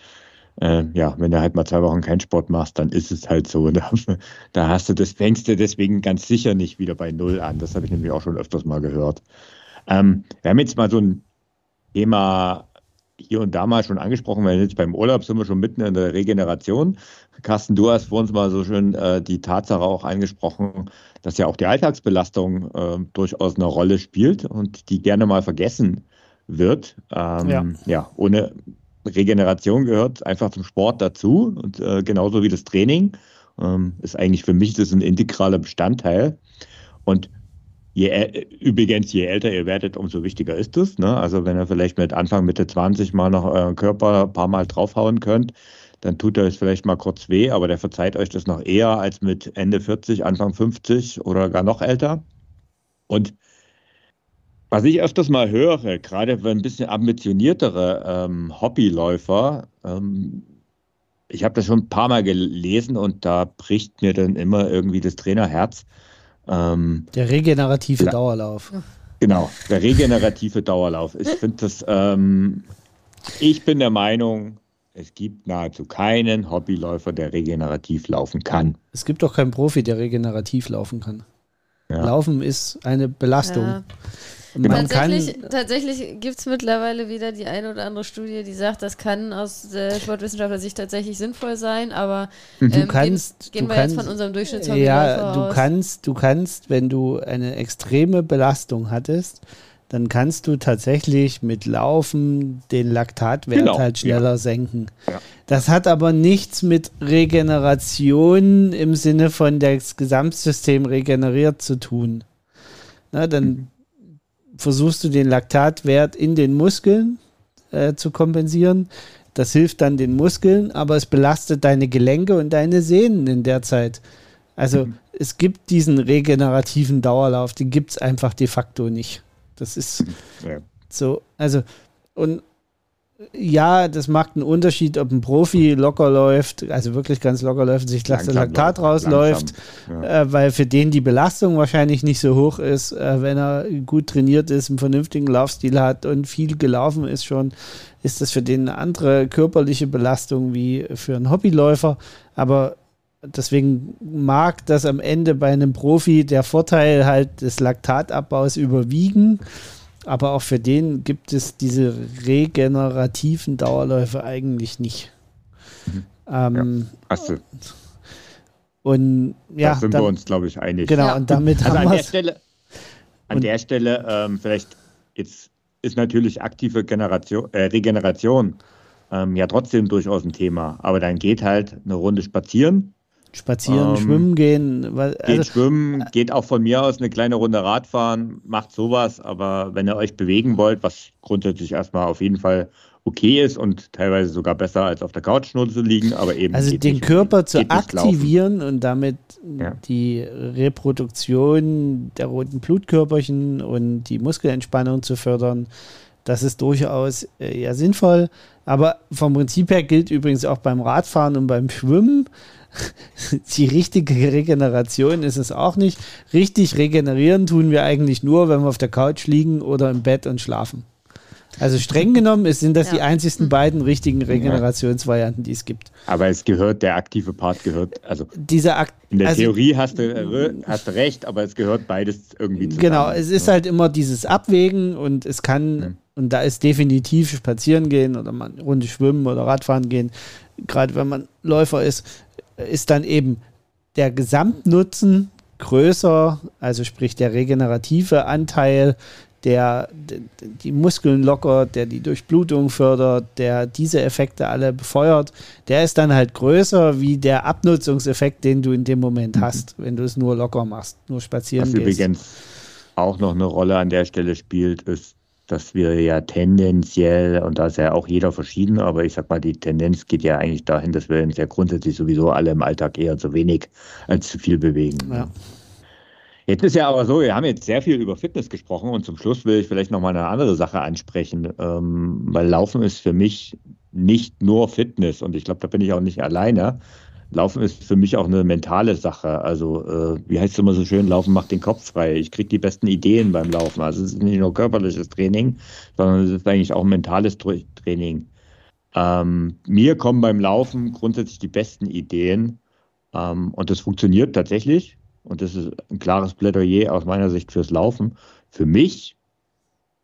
äh, ja, wenn du halt mal zwei Wochen keinen Sport machst, dann ist es halt so. Da, da hast du das, fängst du deswegen ganz sicher nicht wieder bei Null an. Das habe ich nämlich auch schon öfters mal gehört. Ähm, wir haben jetzt mal so ein Thema hier und da mal schon angesprochen, weil jetzt beim Urlaub sind wir schon mitten in der Regeneration. Carsten, du hast vor uns mal so schön äh, die Tatsache auch angesprochen, dass ja auch die Alltagsbelastung äh, durchaus eine Rolle spielt und die gerne mal vergessen wird. Ähm, ja. ja, ohne Regeneration gehört einfach zum Sport dazu und äh, genauso wie das Training ähm, ist eigentlich für mich das ein integraler Bestandteil. Und je, übrigens, je älter ihr werdet, umso wichtiger ist es. Ne? Also wenn ihr vielleicht mit Anfang, Mitte 20 mal noch euren Körper ein paar Mal draufhauen könnt, dann tut er es vielleicht mal kurz weh, aber der verzeiht euch das noch eher als mit Ende 40, Anfang 50 oder gar noch älter. Und was ich öfters mal höre, gerade für ein bisschen ambitioniertere ähm, Hobbyläufer, ähm, ich habe das schon ein paar Mal gelesen und da bricht mir dann immer irgendwie das Trainerherz. Ähm, der regenerative Dauerlauf. Genau, der regenerative Dauerlauf. Ich finde das, ähm, ich bin der Meinung, es gibt nahezu keinen Hobbyläufer, der regenerativ laufen kann. Es gibt doch keinen Profi, der regenerativ laufen kann. Ja. Laufen ist eine Belastung. Ja. Genau. Man kann, Tatsächlich, tatsächlich gibt es mittlerweile wieder die eine oder andere Studie, die sagt, das kann aus der Sportwissenschaftler-Sicht tatsächlich sinnvoll sein, aber ähm, du kannst, gehen, gehen du wir kannst, jetzt von unserem ja, Durchschnittshobbyläufer du aus. kannst, du kannst, wenn du eine extreme Belastung hattest, dann kannst du tatsächlich mit Laufen den Laktatwert Genau, halt schneller senken. Ja. Das hat aber nichts mit Regeneration im Sinne von das Gesamtsystem regeneriert zu tun. Na, dann Mhm. Versuchst du den Laktatwert in den Muskeln äh, zu kompensieren. Das hilft dann den Muskeln, aber es belastet deine Gelenke und deine Sehnen in der Zeit. Also Mhm. es gibt diesen regenerativen Dauerlauf, den gibt es einfach de facto nicht. Das ist Ja. so, also, und ja, das macht einen Unterschied, ob ein Profi locker läuft, also wirklich ganz locker läuft und sich das Langsam Laktat läuft, rausläuft, langsam, Ja. äh, weil für den die Belastung wahrscheinlich nicht so hoch ist, äh, wenn er gut trainiert ist, einen vernünftigen Laufstil hat und viel gelaufen ist schon, ist das für den eine andere körperliche Belastung wie für einen Hobbyläufer. Aber deswegen mag das am Ende bei einem Profi der Vorteil halt des Laktatabbaus überwiegen. Aber auch für den gibt es diese regenerativen Dauerläufe eigentlich nicht. Mhm. Ähm, Hast du, Und ja, da sind dann- wir uns, glaube ich, einig. genau, Ja. und damit Also haben an wir der Stelle, an der Stelle ähm, vielleicht jetzt ist natürlich aktive Generation, äh, Regeneration ähm, ja trotzdem durchaus ein Thema. Aber dann geht halt eine Runde spazieren, spazieren, Ähm, schwimmen gehen. weil- geht Also, schwimmen, geht auch von mir aus eine kleine Runde Radfahren, macht sowas. Aber wenn ihr euch bewegen wollt, was grundsätzlich erstmal auf jeden Fall okay ist und teilweise sogar besser als auf der Couch nur zu liegen, aber eben also den nicht- Körper zu aktivieren und damit Ja. die Reproduktion der roten Blutkörperchen und die Muskelentspannung zu fördern, das ist durchaus äh, ja sinnvoll. Aber vom Prinzip her gilt übrigens auch beim Radfahren und beim Schwimmen, die richtige Regeneration ist es auch nicht. Richtig regenerieren tun wir eigentlich nur, wenn wir auf der Couch liegen oder im Bett und schlafen. Also streng genommen sind das die Ja. einzigsten beiden richtigen Regenerationsvarianten, die es gibt. Aber es gehört, der aktive Part gehört, also Dieser Akt, in der also, Theorie hast du, äh, hast du recht, aber es gehört beides irgendwie zusammen. Genau, es ist halt immer dieses Abwägen und es kann, Mhm. und da ist definitiv spazieren gehen oder eine Runde schwimmen oder Radfahren gehen, gerade wenn man Läufer ist, ist dann eben der Gesamtnutzen größer, also sprich der regenerative Anteil, der die Muskeln lockert, der die Durchblutung fördert, der diese Effekte alle befeuert, der ist dann halt größer wie der Abnutzungseffekt, den du in dem Moment hast, wenn du es nur locker machst, nur spazieren Was gehst. übrigens auch noch eine Rolle an der Stelle spielt, ist, dass wir ja tendenziell, und da ist ja auch jeder verschieden, aber ich sag mal, die Tendenz geht ja eigentlich dahin, dass wir uns ja grundsätzlich sowieso alle im Alltag eher zu wenig als zu viel bewegen. Ja. Jetzt ist ja aber so, wir haben jetzt sehr viel über Fitness gesprochen und zum Schluss will ich vielleicht nochmal eine andere Sache ansprechen, ähm, weil Laufen ist für mich nicht nur Fitness und ich glaube, da bin ich auch nicht alleine. Laufen ist für mich auch eine mentale Sache. Also, äh, wie heißt es immer so schön, Laufen macht den Kopf frei. Ich kriege die besten Ideen beim Laufen. Also, es ist nicht nur körperliches Training, sondern es ist eigentlich auch ein mentales Tra- Training. Ähm, mir kommen beim Laufen grundsätzlich die besten Ideen ähm, und das funktioniert tatsächlich. Und das ist ein klares Plädoyer aus meiner Sicht fürs Laufen. Für mich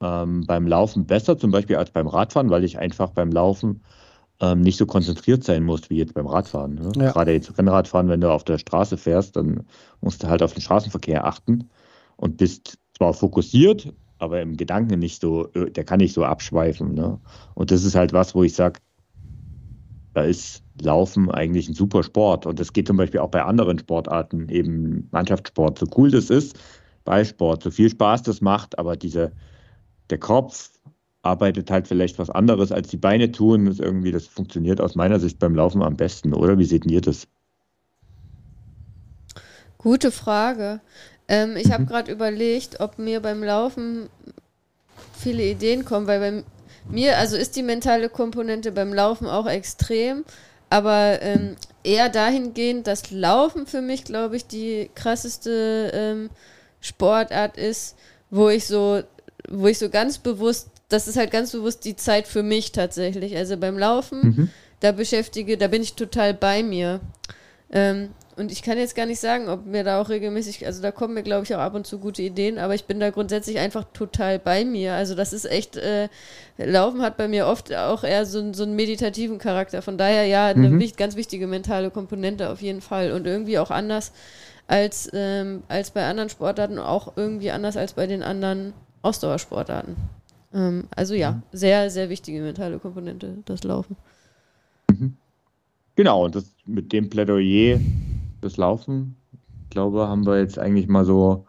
ähm, beim Laufen besser zum Beispiel als beim Radfahren, weil ich einfach beim Laufen ähm, nicht so konzentriert sein muss wie jetzt beim Radfahren. Ne? Ja. Gerade jetzt Rennradfahren, wenn du auf der Straße fährst, dann musst du halt auf den Straßenverkehr achten und bist zwar fokussiert, aber im Gedanken nicht so, äh, der kann nicht so abschweifen. Ne? Und das ist halt was, wo ich sage, da ist Laufen eigentlich ein super Sport. Und das geht zum Beispiel auch bei anderen Sportarten, eben Mannschaftssport. So cool das ist, Ballsport, so viel Spaß das macht, aber diese, der Kopf arbeitet halt vielleicht was anderes, als die Beine tun. Das irgendwie, das funktioniert aus meiner Sicht beim Laufen am besten, oder? Wie seht ihr das? Gute Frage. Ähm, ich Mhm. habe gerade überlegt, ob mir beim Laufen viele Ideen kommen, weil bei mir, also ist die mentale Komponente beim Laufen auch extrem, aber ähm, eher dahingehend, dass Laufen für mich, glaube ich, die krasseste ähm, Sportart ist, wo ich so, wo ich so ganz bewusst, das ist halt ganz bewusst die Zeit für mich tatsächlich. Also beim Laufen, Mhm. da beschäftige, da bin ich total bei mir. Ähm, und ich kann jetzt gar nicht sagen, ob mir da auch regelmäßig, also da kommen mir, glaube ich, auch ab und zu gute Ideen, aber ich bin da grundsätzlich einfach total bei mir. Also das ist echt, äh, Laufen hat bei mir oft auch eher so, so einen meditativen Charakter. Von daher ja, eine mhm. ganz wichtige mentale Komponente auf jeden Fall und irgendwie auch anders als, ähm, als bei anderen Sportarten, auch irgendwie anders als bei den anderen Ausdauersportarten. Ähm, also ja, mhm. sehr, sehr wichtige mentale Komponente, das Laufen. Mhm. Genau, und das mit dem Plädoyer das Laufen, glaube, haben wir jetzt eigentlich mal so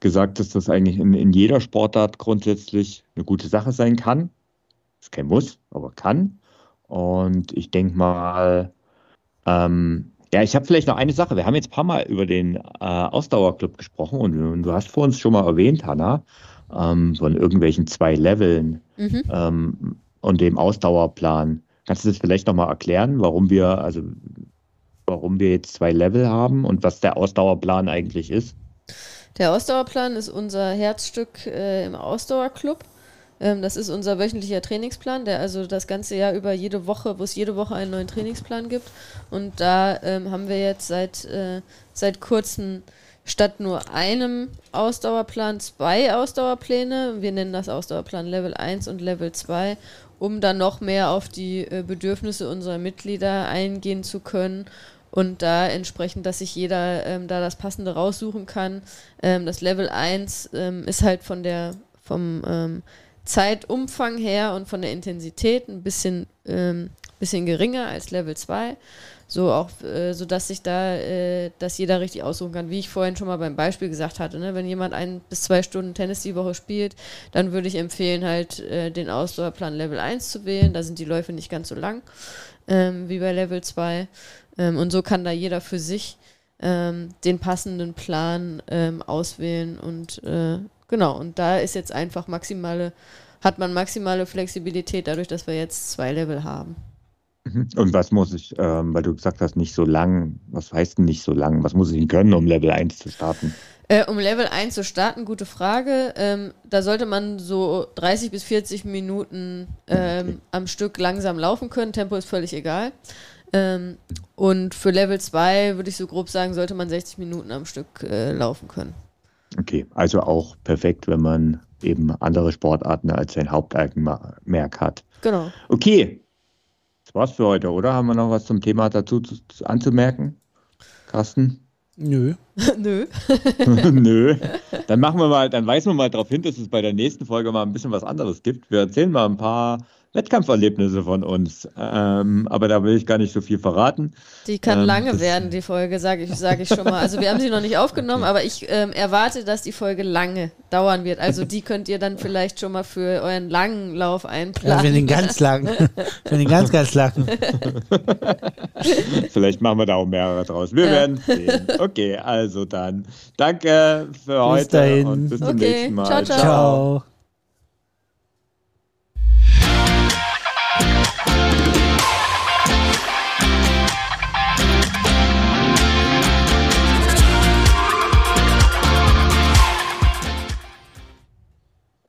gesagt, dass das eigentlich in, in jeder Sportart grundsätzlich eine gute Sache sein kann. Ist kein Muss, aber kann. Und ich denke mal, ähm, ja, ich habe vielleicht noch eine Sache. Wir haben jetzt ein paar Mal über den äh, Ausdauerclub gesprochen und, und, du hast vor uns schon mal erwähnt, Hanna, ähm, von irgendwelchen zwei Leveln mhm. ähm, und dem Ausdauerplan. Kannst du das vielleicht nochmal erklären, warum wir, also warum wir jetzt zwei Level haben und was der Ausdauerplan eigentlich ist? Der Ausdauerplan ist unser Herzstück äh, im Ausdauerclub. Ähm, das ist unser wöchentlicher Trainingsplan, der also das ganze Jahr über jede Woche, wo es jede Woche einen neuen Trainingsplan gibt. Und da ähm, haben wir jetzt seit, äh, seit kurzem statt nur einem Ausdauerplan zwei Ausdauerpläne. Wir nennen das Ausdauerplan Level 1 und Level 2, um dann noch mehr auf die äh, Bedürfnisse unserer Mitglieder eingehen zu können und da entsprechend, dass sich jeder ähm, da das Passende raussuchen kann. Ähm, das Level 1 ähm, ist halt von der, vom ähm, Zeitumfang her und von der Intensität ein bisschen, ähm, bisschen geringer als Level 2. So auch, äh, so dass sich da, äh, dass jeder richtig aussuchen kann, wie ich vorhin schon mal beim Beispiel gesagt hatte. Ne? Wenn jemand ein bis zwei Stunden Tennis die Woche spielt, dann würde ich empfehlen, halt äh, den Ausdauerplan Level 1 zu wählen. Da sind die Läufe nicht ganz so lang ähm, wie bei Level 2. Ähm, und so kann da jeder für sich ähm, den passenden Plan ähm, auswählen und äh, genau, und da ist jetzt einfach maximale, hat man maximale Flexibilität dadurch, dass wir jetzt zwei Level haben. Mhm. Und was muss ich, ähm, weil du gesagt hast, nicht so lang, was heißt denn nicht so lang? Was muss ich denn können, um Level 1 zu starten? Äh, um Level 1 zu starten, gute Frage. Ähm, da sollte man so 30 bis 40 Minuten ähm, okay. am Stück langsam laufen können. Tempo ist völlig egal. Ähm, und für Level 2 würde ich so grob sagen, sollte man 60 Minuten am Stück äh, laufen können. Okay, also auch perfekt, wenn man eben andere Sportarten als sein Hauptaugenmerk hat. Genau. Okay, war's für heute, oder? Haben wir noch was zum Thema dazu zu, zu, anzumerken? Carsten? Nö. Nö. Nö. Dann machen wir mal, dann weisen wir mal darauf hin, dass es bei der nächsten Folge mal ein bisschen was anderes gibt. Wir erzählen mal ein paar Wettkampferlebnisse von uns. Ähm, aber da will ich gar nicht so viel verraten. Die kann ähm, lange werden, die Folge, sage ich, sag ich schon mal. Also wir haben sie noch nicht aufgenommen, okay. aber ich ähm, erwarte, dass die Folge lange dauern wird. Also die könnt ihr dann vielleicht schon mal für euren langen Lauf einplanen. Ja, für den ganz langen. für den ganz, ganz langen. vielleicht machen wir da auch mehrere draus. Wir ja. werden sehen. Okay, also dann danke für bis heute dahin. und bis zum okay. nächsten Mal. ciao. ciao. ciao.